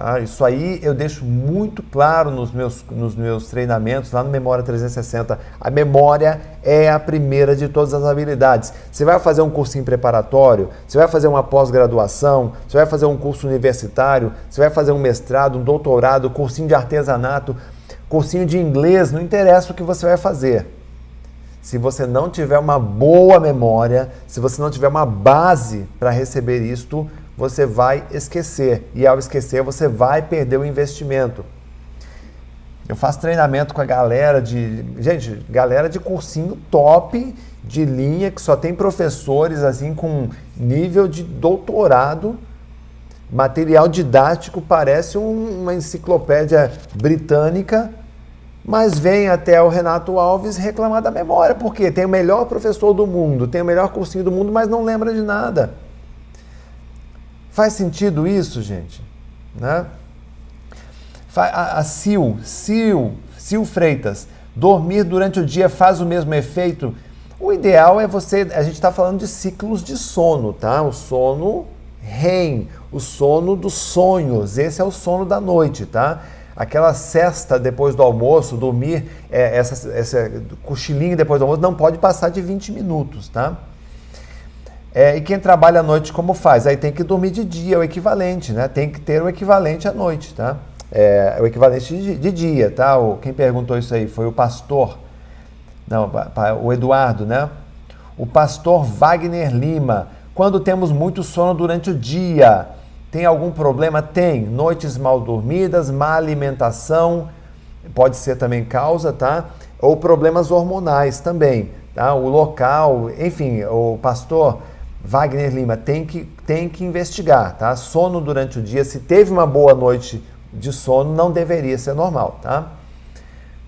Ah, isso aí eu deixo muito claro nos meus, nos meus treinamentos, lá no Memória 360. A memória é a primeira de todas as habilidades. Você vai fazer um cursinho preparatório, você vai fazer uma pós-graduação, você vai fazer um curso universitário, você vai fazer um mestrado, um doutorado, cursinho de artesanato, cursinho de inglês, não interessa o que você vai fazer. Se você não tiver uma boa memória, se você não tiver uma base para receber isto, você vai esquecer. E ao esquecer, você vai perder o investimento. Eu faço treinamento com a galera de. Gente, galera de cursinho top de linha, que só tem professores assim com nível de doutorado. Material didático parece um, uma enciclopédia britânica, mas vem até o Renato Alves reclamar da memória, porque tem o melhor professor do mundo, tem o melhor cursinho do mundo, mas não lembra de nada. Faz sentido isso, gente? Né? A, a Sil, Sil, Sil Freitas, dormir durante o dia faz o mesmo efeito? O ideal é você, a gente está falando de ciclos de sono, tá? O sono REM, o sono dos sonhos, esse é o sono da noite, tá? Aquela cesta depois do almoço, dormir, é, essa, essa cochilinho depois do almoço, não pode passar de 20 minutos, tá? É, e quem trabalha à noite, como faz? Aí tem que dormir de dia, é o equivalente, né? Tem que ter o equivalente à noite, tá? É, o equivalente de, de, dia, tá? O, quem perguntou isso aí foi o pastor, não, o Eduardo, né? O pastor Wagner Lima. Quando temos muito sono durante o dia, Tem algum problema? Tem. Noites mal dormidas, má alimentação, pode ser também causa, tá? Ou problemas hormonais também, tá? O local, enfim, o pastor Wagner Lima tem que, tem que investigar, tá? Sono durante o dia, se teve uma boa noite de sono, não deveria ser normal, tá?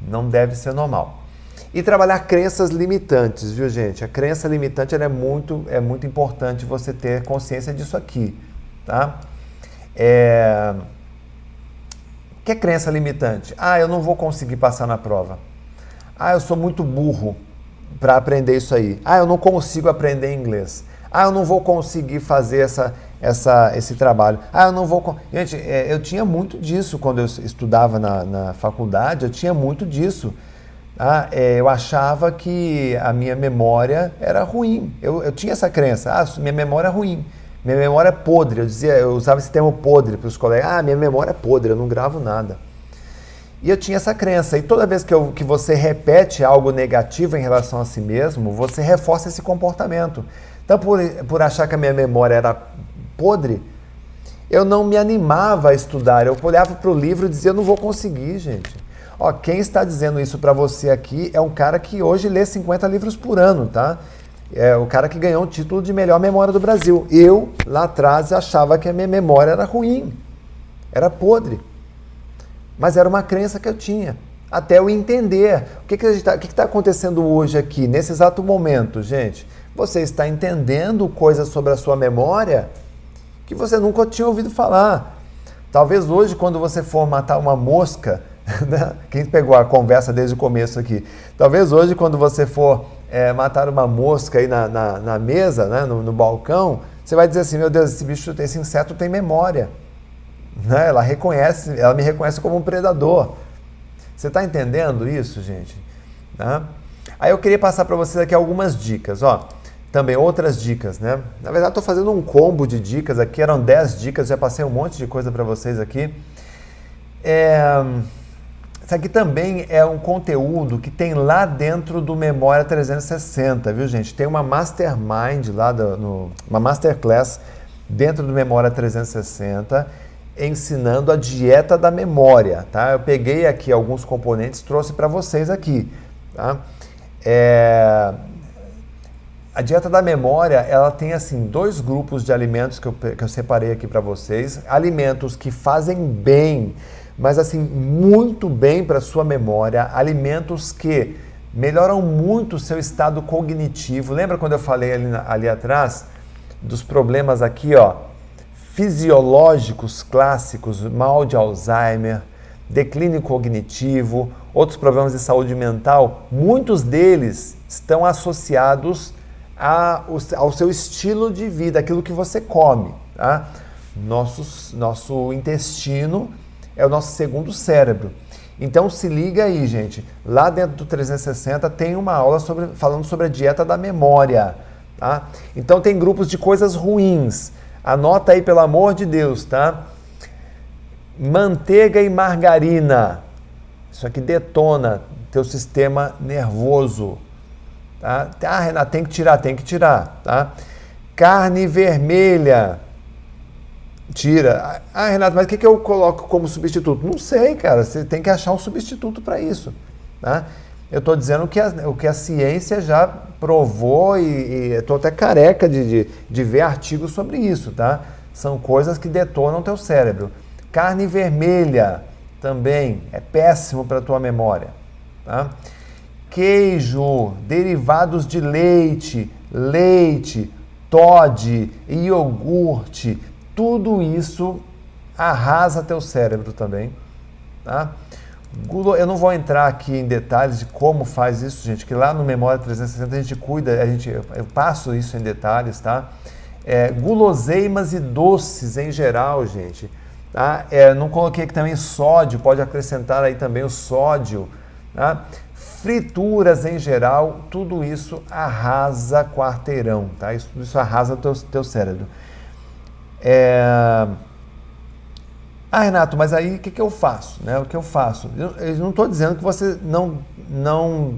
Não deve ser normal. E trabalhar crenças limitantes, viu, gente? A crença limitante é, muito, é muito importante você ter consciência disso aqui, tá? É... Que é crença limitante? Ah, eu não vou conseguir passar na prova. Ah, eu sou muito burro para aprender isso aí. Ah, eu não consigo aprender inglês. Ah, eu não vou conseguir fazer essa, essa, esse trabalho. Ah, eu não vou. Gente, é, eu tinha muito disso quando eu estudava na, na faculdade, eu tinha muito disso. Ah, é, eu achava que a minha memória era ruim. Eu, eu tinha essa crença. Ah, minha memória é ruim. Minha memória é podre. Eu dizia, eu usava esse termo podre para os colegas. Ah, minha memória é podre, eu não gravo nada. E eu tinha essa crença. E toda vez que, eu, que você repete algo negativo em relação a si mesmo, você reforça esse comportamento. Então, por, por achar que a minha memória era podre, eu não me animava a estudar. Eu olhava para o livro e dizia, eu não vou conseguir, gente. Ó, quem está dizendo isso para você aqui é um cara que hoje lê 50 livros por ano, tá? É o cara que ganhou o título de melhor memória do Brasil. Eu, lá atrás, achava que a minha memória era ruim, era podre. Mas era uma crença que eu tinha. Até eu entender. O que está que que tá acontecendo hoje aqui, nesse exato momento, gente? Você está entendendo coisas sobre a sua memória que você nunca tinha ouvido falar. Talvez hoje, quando você for matar uma mosca, Né? Quem pegou a conversa desde o começo aqui? Talvez hoje, quando você for é, matar uma mosca aí na, na, na mesa, né? no, no, balcão, você vai dizer assim: meu Deus, esse bicho, esse inseto tem memória. Né? Ela reconhece, ela me reconhece como um predador. Você está entendendo isso, gente? Né? Aí eu queria passar para vocês aqui algumas dicas. Ó, também outras dicas, né? Na verdade, estou fazendo um combo de dicas aqui, eram 10 dicas, já passei um monte de coisa para vocês aqui. É isso aqui também é um conteúdo que tem lá dentro do Memória 360, viu gente? Tem uma mastermind lá, do, no, uma masterclass dentro do Memória 360 ensinando a dieta da memória, tá? Eu peguei aqui alguns componentes, trouxe para vocês aqui, tá? É... A dieta da memória, ela tem assim dois grupos de alimentos que eu, que eu separei aqui para vocês, alimentos que fazem bem mas assim, muito bem para sua memória, alimentos que melhoram muito o seu estado cognitivo. Lembra quando eu falei ali, ali atrás dos problemas aqui, ó, fisiológicos clássicos, mal de Alzheimer, declínio cognitivo, outros problemas de saúde mental, muitos deles estão associados a, ao seu estilo de vida, aquilo que você come. Tá? Nosso, nosso intestino é o nosso segundo cérebro. Então se liga aí, gente. Lá dentro do 360 tem uma aula sobre, falando sobre a dieta da memória. Tá? Então tem grupos de coisas ruins. Anota aí, pelo amor de Deus, tá? Manteiga e margarina. Isso aqui detona teu sistema nervoso. Tá? Ah, Renato, tem que tirar, tem que tirar. Tá? Carne vermelha tira. Ah, Renato, mas o que, que eu coloco como substituto? Não sei, cara. Você tem que achar um substituto para isso. Tá? Eu estou dizendo que a, o que a ciência já provou e estou até careca de, de, de, ver artigos sobre isso, tá? São coisas que detonam teu cérebro. Carne vermelha também é péssimo para tua memória, tá? Queijo, derivados de leite, leite, Todd, iogurte, tudo isso arrasa teu cérebro também, tá? Eu não vou entrar aqui em detalhes de como faz isso, gente, que lá no Memória 360 a gente cuida, a gente, eu passo isso em detalhes, tá? É, guloseimas e doces em geral, gente. Tá? É, não coloquei aqui também sódio, pode acrescentar aí também o sódio. Tá? Frituras em geral, tudo isso arrasa quarteirão, tá? Isso, isso arrasa teu, teu cérebro. É... Ah, Renato, mas aí o que, que eu faço? Né? O que eu faço? Eu, eu não estou dizendo que você não, não.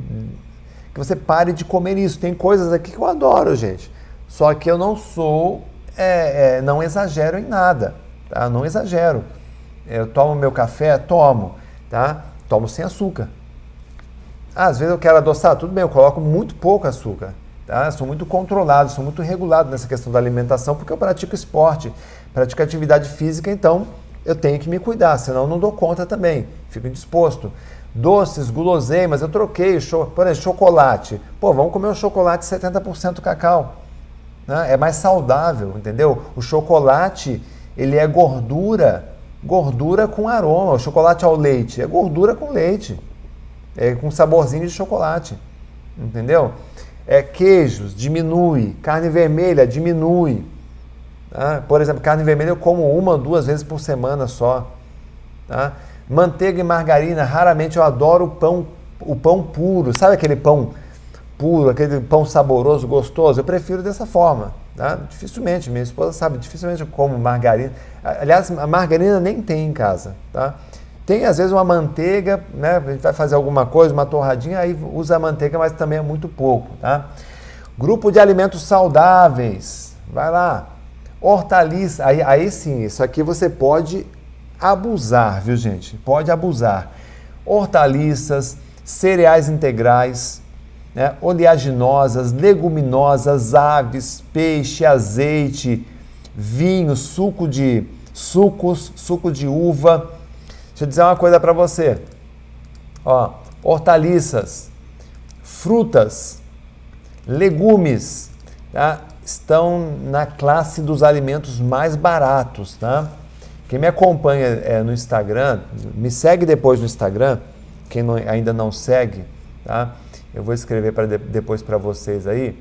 que você pare de comer isso. Tem coisas aqui que eu adoro, gente. Só que eu não sou. É, é, não exagero em nada. tá? Não exagero. Eu tomo meu café, tomo, tá? Tomo sem açúcar. Às vezes eu quero adoçar, tudo bem, eu coloco muito pouco açúcar. Tá? Sou muito controlado, sou muito regulado nessa questão da alimentação, porque eu pratico esporte, pratico atividade física, então eu tenho que me cuidar, senão eu não dou conta também, fico indisposto. Doces, guloseimas, eu troquei, por exemplo, chocolate. Pô, vamos comer um chocolate 70% cacau. Né? É mais saudável, entendeu? O chocolate, ele é gordura, gordura com aroma. O chocolate ao leite é gordura com leite, é com saborzinho de chocolate, entendeu? É queijos, diminui. Carne vermelha, diminui. Tá? Por exemplo, carne vermelha eu como uma ou duas vezes por semana só. Tá? Manteiga e margarina, raramente eu adoro o pão, o pão puro. Sabe aquele pão puro, aquele pão saboroso, gostoso? Eu prefiro dessa forma. Tá? Dificilmente, minha esposa sabe, dificilmente eu como margarina. Aliás, a margarina nem tem em casa. Tá? Tem às vezes uma manteiga, né? A gente vai fazer alguma coisa, uma torradinha, aí usa a manteiga, mas também é muito pouco, tá? Grupo de alimentos saudáveis. Vai lá. Hortaliça, aí, aí sim, isso aqui você pode abusar, viu gente? Pode abusar. Hortaliças, cereais integrais, né? oleaginosas, leguminosas, aves, peixe, azeite, vinho, suco de sucos, suco de uva. Deixa eu dizer uma coisa para você. Ó, hortaliças, frutas, legumes, tá? estão na classe dos alimentos mais baratos, tá? Quem me acompanha é, no Instagram, me segue depois no Instagram. Quem não, ainda não segue, tá? Eu vou escrever para de, depois para vocês aí.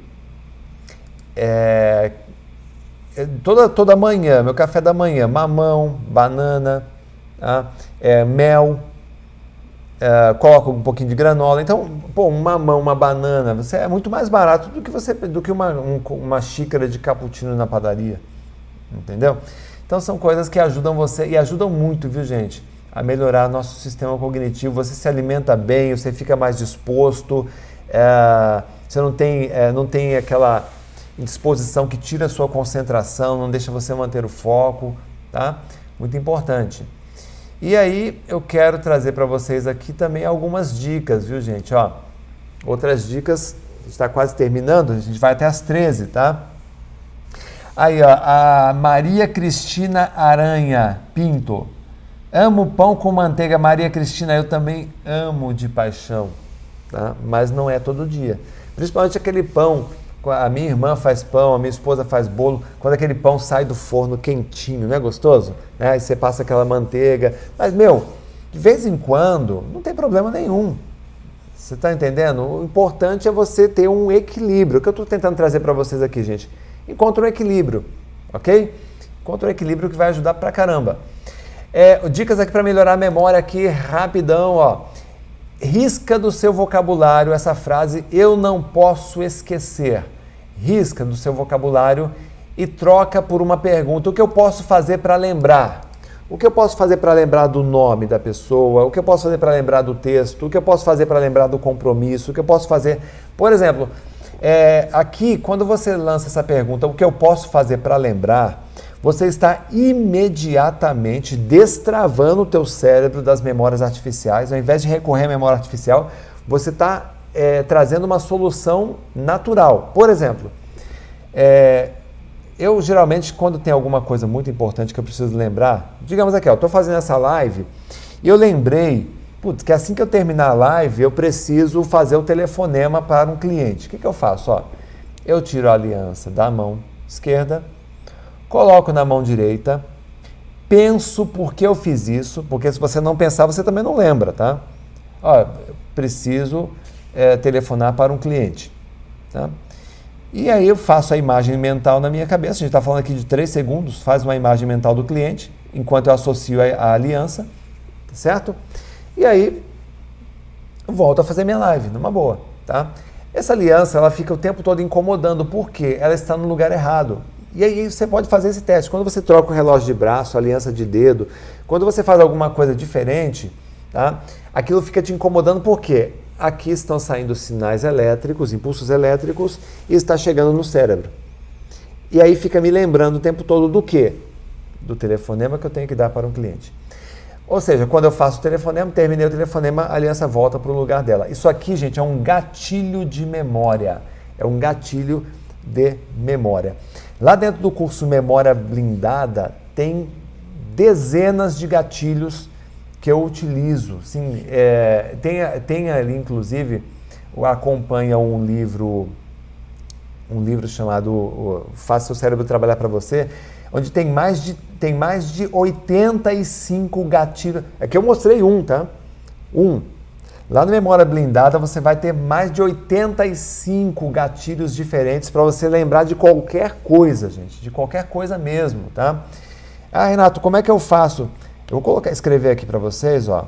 É, toda toda manhã, meu café da manhã, mamão, banana, tá? É, mel, é, coloca um pouquinho de granola. Então, pô, um mamão, uma banana, você é muito mais barato do que você do que uma, um, uma xícara de cappuccino na padaria. Entendeu? Então são coisas que ajudam você e ajudam muito, viu, gente? A melhorar nosso sistema cognitivo. Você se alimenta bem, você fica mais disposto, é, você não tem, é, não tem aquela disposição que tira a sua concentração, não deixa você manter o foco, tá? Muito importante. E aí eu quero trazer para vocês aqui também algumas dicas, viu gente? Ó, outras dicas, está quase terminando, a gente vai até as 13, tá? Aí, ó, a Maria Cristina Aranha Pinto. Amo pão com manteiga. Maria Cristina, eu também amo de paixão, tá? Mas não é todo dia. Principalmente aquele pão a minha irmã faz pão, a minha esposa faz bolo. Quando aquele pão sai do forno quentinho, não é gostoso? Né? Aí você passa aquela manteiga. Mas, meu, de vez em quando, não tem problema nenhum. Você está entendendo? O importante é você ter um equilíbrio. O que eu estou tentando trazer para vocês aqui, gente? Encontre um equilíbrio, ok? Encontre um equilíbrio que vai ajudar pra caramba. É, dicas aqui para melhorar a memória aqui, rapidão, ó risca do seu vocabulário essa frase eu não posso esquecer. Risca do seu vocabulário e troca por uma pergunta: o que eu posso fazer para lembrar? O que eu posso fazer para lembrar do nome da pessoa? O que eu posso fazer para lembrar do texto? O que eu posso fazer para lembrar do compromisso? O que eu posso fazer? Por exemplo, é, aqui, quando você lança essa pergunta, o que eu posso fazer para lembrar? Você está imediatamente destravando o teu cérebro das memórias artificiais. Ao invés de recorrer à memória artificial, você está é, trazendo uma solução natural. Por exemplo, é, eu geralmente, quando tem alguma coisa muito importante que eu preciso lembrar, digamos aqui, eu estou fazendo essa live e eu lembrei, putz, que assim que eu terminar a live, eu preciso fazer o telefonema para um cliente. O que, que eu faço? Ó, eu tiro a aliança da mão esquerda coloco na mão direita, penso por que eu fiz isso, porque se você não pensar, você também não lembra, tá? Ó, preciso é, telefonar para um cliente, tá? E aí eu faço a imagem mental na minha cabeça, a gente está falando aqui de 3 segundos, faz uma imagem mental do cliente, enquanto eu associo a, a aliança, tá certo? E aí volto a fazer minha live, numa boa, tá? Essa aliança, ela fica o tempo todo incomodando, porque ela está no lugar errado. E aí você pode fazer esse teste. Quando você troca o relógio de braço, aliança de dedo, quando você faz alguma coisa diferente, tá? aquilo fica te incomodando porque aqui estão saindo sinais elétricos, impulsos elétricos, e está chegando no cérebro. E aí fica me lembrando o tempo todo do quê? do telefonema que eu tenho que dar para um cliente. Ou seja, quando eu faço o telefonema, terminei o telefonema, a aliança volta para o lugar dela. Isso aqui, gente, é um gatilho de memória. É um gatilho de memória. Lá dentro do curso Memória Blindada, tem dezenas de gatilhos que eu utilizo. Sim, é, tem, tem ali, inclusive, acompanha um livro, um livro chamado Faça seu cérebro trabalhar para você, onde tem mais de tem mais de 85 gatilhos. Aqui eu mostrei um, tá? Um. Lá no Memória Blindada você vai ter mais de 85 gatilhos diferentes para você lembrar de qualquer coisa, gente, de qualquer coisa mesmo, tá? Ah, Renato, como é que eu faço? Eu vou colocar, escrever aqui para vocês, ó.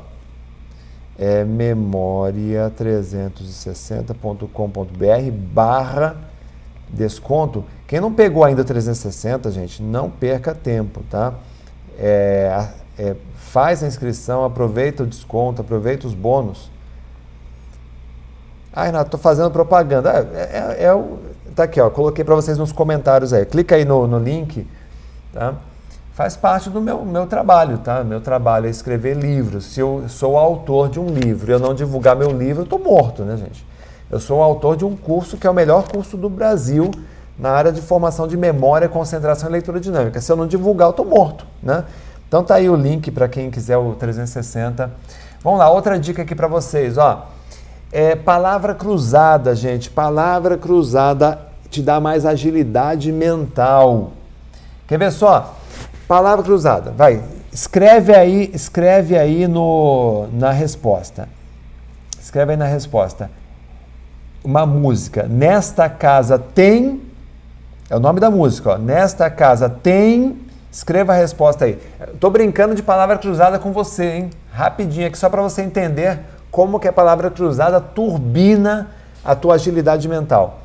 É memória360.com.br barra desconto. Quem não pegou ainda 360, gente, não perca tempo, tá? É, é, faz a inscrição, aproveita o desconto, aproveita os bônus. Ah, Renato, estou fazendo propaganda. É, é, é, o, tá aqui, ó, coloquei para vocês nos comentários aí. Clica aí no, no link, tá? faz parte do meu, meu trabalho, tá? Meu trabalho é escrever livros. Se eu sou autor de um livro e eu não divulgar meu livro, eu estou morto, né, gente? Eu sou autor de um curso que é o melhor curso do Brasil na área de formação de memória, concentração e leitura dinâmica. Se eu não divulgar, eu estou morto, né? Então tá aí o link para quem quiser o 360. Vamos lá, outra dica aqui para vocês, ó. É palavra cruzada, gente. Palavra cruzada te dá mais agilidade mental. Quer ver só? Palavra cruzada. Vai, escreve aí, escreve aí no, na resposta. Escreve aí na resposta. Uma música. Nesta casa tem. É o nome da música, ó. Nesta casa tem. Escreva a resposta aí. Estou brincando de palavra cruzada com você, hein? Rapidinho aqui, só para você entender como que a palavra cruzada turbina a tua agilidade mental.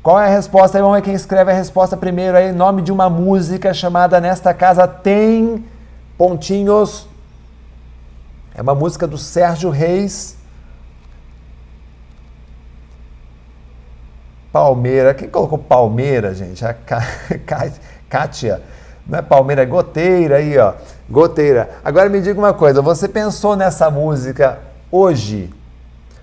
Qual é a resposta? Vamos ver quem escreve a resposta primeiro aí. Nome de uma música chamada Nesta Casa Tem Pontinhos. É uma música do Sérgio Reis. Palmeira. Quem colocou Palmeira, gente? A Kátia. Não é Palmeira, é goteira aí, ó. Goteira. Agora me diga uma coisa, você pensou nessa música hoje?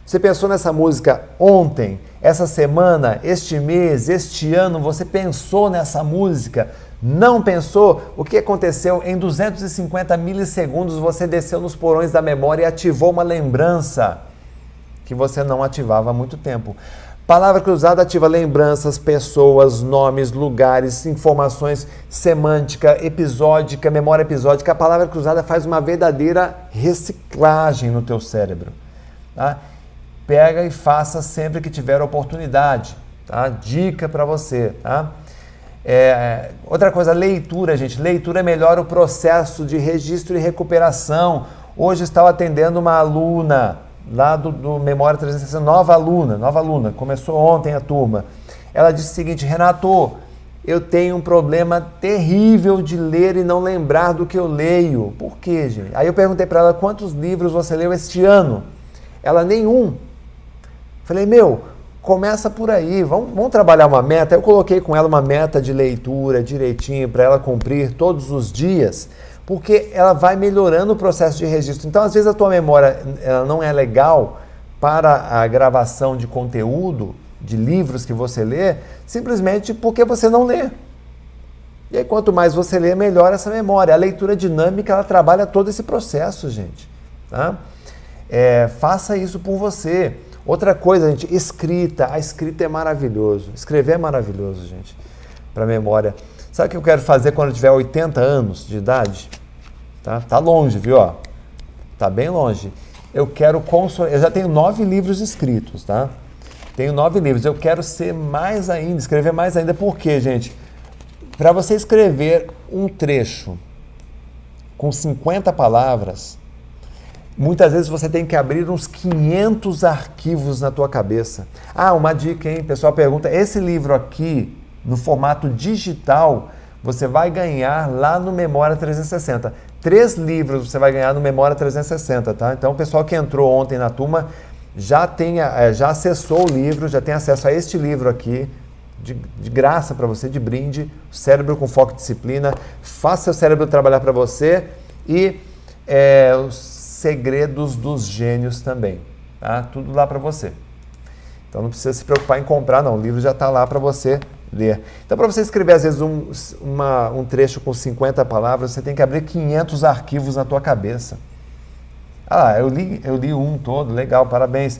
Você pensou nessa música ontem? essa semana, este mês, este ano, você pensou nessa música? Não pensou? O que aconteceu? Em 250 milissegundos você desceu nos porões da memória e ativou uma lembrança que você não ativava há muito tempo. Palavra cruzada ativa lembranças, pessoas, nomes, lugares, informações, semântica, episódica, memória episódica. A palavra cruzada faz uma verdadeira reciclagem no teu cérebro. Tá? pega e faça sempre que tiver oportunidade, tá? Dica para você, tá? É, outra coisa, leitura, gente. Leitura melhora o processo de registro e recuperação. Hoje estava atendendo uma aluna lá do, do Memória 360, nova aluna, nova aluna, começou ontem a turma. Ela disse o seguinte, Renato, eu tenho um problema terrível de ler e não lembrar do que eu leio. Por quê, gente? Aí eu perguntei para ela quantos livros você leu este ano. Ela, nenhum. Falei, meu, começa por aí, vamos, vamos trabalhar uma meta. Eu coloquei com ela uma meta de leitura direitinho para ela cumprir todos os dias, porque ela vai melhorando o processo de registro. Então, às vezes, a tua memória ela não é legal para a gravação de conteúdo, de livros que você lê, simplesmente porque você não lê. E aí, quanto mais você lê, melhor essa memória. A leitura dinâmica, ela trabalha todo esse processo, gente. Tá? É, faça isso por você. Outra coisa, gente, escrita. A escrita é maravilhoso. Escrever é maravilhoso, gente, para memória. Sabe o que eu quero fazer quando eu tiver 80 anos de idade? Tá, tá longe, viu? Ó? Tá bem longe. Eu quero consolidar. Eu já tenho nove livros escritos, tá? Tenho nove livros. Eu quero ser mais ainda, escrever mais ainda. Por quê, gente? Para você escrever um trecho com 50 palavras, Muitas vezes você tem que abrir uns 500 arquivos na tua cabeça. Ah, uma dica, hein? O pessoal pergunta: esse livro aqui, no formato digital, você vai ganhar lá no Memória 360. Três livros você vai ganhar no Memória 360, tá? Então, o pessoal que entrou ontem na turma já, tem, eh, já acessou o livro, já tem acesso a este livro aqui, de, de graça para você, de brinde, cérebro com foco e disciplina. Faça seu cérebro trabalhar para você e é, os segredos dos gênios também. Tá? Tudo lá para você. Então não precisa se preocupar em comprar, não. O livro já está lá para você ler. Então, para você escrever, às vezes, um, uma, um trecho com 50 palavras, você tem que abrir 500 arquivos na tua cabeça. Ah, eu li, eu li um todo, legal, parabéns.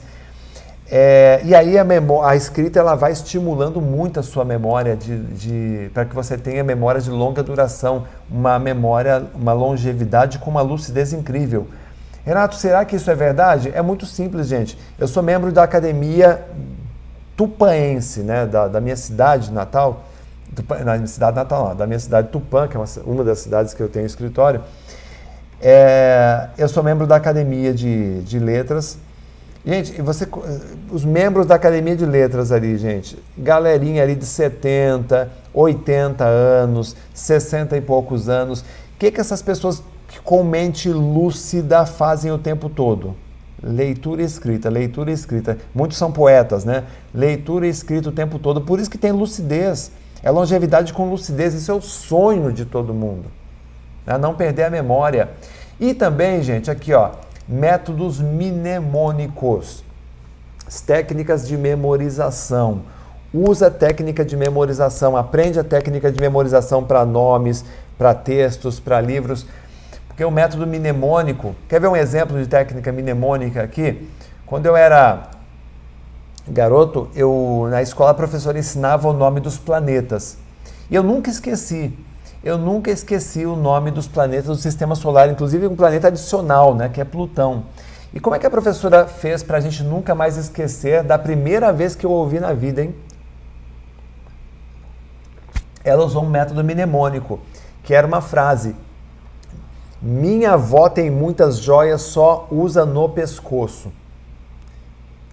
É, e aí a, a escrita ela vai estimulando muito a sua memória de, de para que você tenha memória de longa duração, uma memória, uma longevidade com uma lucidez incrível. Renato, será que isso é verdade? É muito simples, gente. Eu sou membro da academia tupaense, né, da, da minha cidade natal, Tupã, na minha cidade natal, da minha cidade Tupã, que é uma, uma das cidades que eu tenho escritório. É, eu sou membro da academia de, de letras Gente, você, os membros da Academia de Letras ali, gente, galerinha ali de 70, 80 anos, 60 e poucos anos, o que, que essas pessoas com mente lúcida fazem o tempo todo? Leitura e escrita, leitura e escrita. Muitos são poetas, né? Leitura e escrita o tempo todo, por isso que tem lucidez. É longevidade com lucidez, isso é o sonho de todo mundo. Né? Não perder a memória. E também, gente, aqui ó, métodos mnemônicos, as técnicas de memorização. Usa a técnica de memorização, aprende a técnica de memorização para nomes, para textos, para livros, porque o método mnemônico, quer ver um exemplo de técnica mnemônica aqui? Quando eu era garoto, eu na escola a professora ensinava o nome dos planetas. E eu nunca esqueci eu nunca esqueci o nome dos planetas do sistema solar, inclusive um planeta adicional, né, que é Plutão. E como é que a professora fez para a gente nunca mais esquecer da primeira vez que eu ouvi na vida, hein? Ela usou um método mnemônico, que era uma frase: Minha avó tem muitas joias, só usa no pescoço.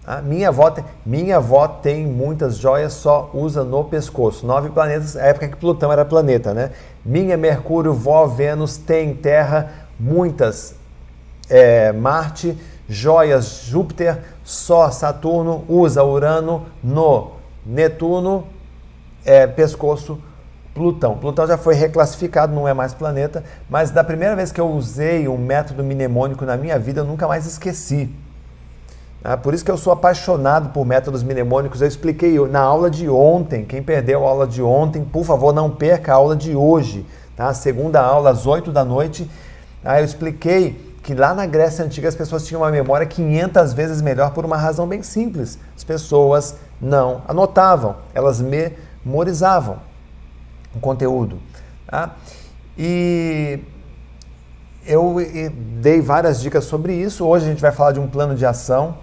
Ah, minha, avó tem, minha avó tem muitas joias, só usa no pescoço. Nove planetas, época que Plutão era planeta, né? Minha Mercúrio, vó Vênus, tem Terra, muitas. É, Marte, joias Júpiter, só Saturno, usa Urano no Netuno, é, pescoço Plutão. Plutão já foi reclassificado, não é mais planeta, mas da primeira vez que eu usei um método mnemônico na minha vida, eu nunca mais esqueci. Ah, por isso que eu sou apaixonado por métodos mnemônicos. Eu expliquei na aula de ontem. Quem perdeu a aula de ontem, por favor, não perca a aula de hoje. Tá? Segunda aula, às 8 da noite. Ah, eu expliquei que lá na Grécia Antiga as pessoas tinham uma memória 500 vezes melhor por uma razão bem simples. As pessoas não anotavam, elas memorizavam o conteúdo. Tá? E eu dei várias dicas sobre isso. Hoje a gente vai falar de um plano de ação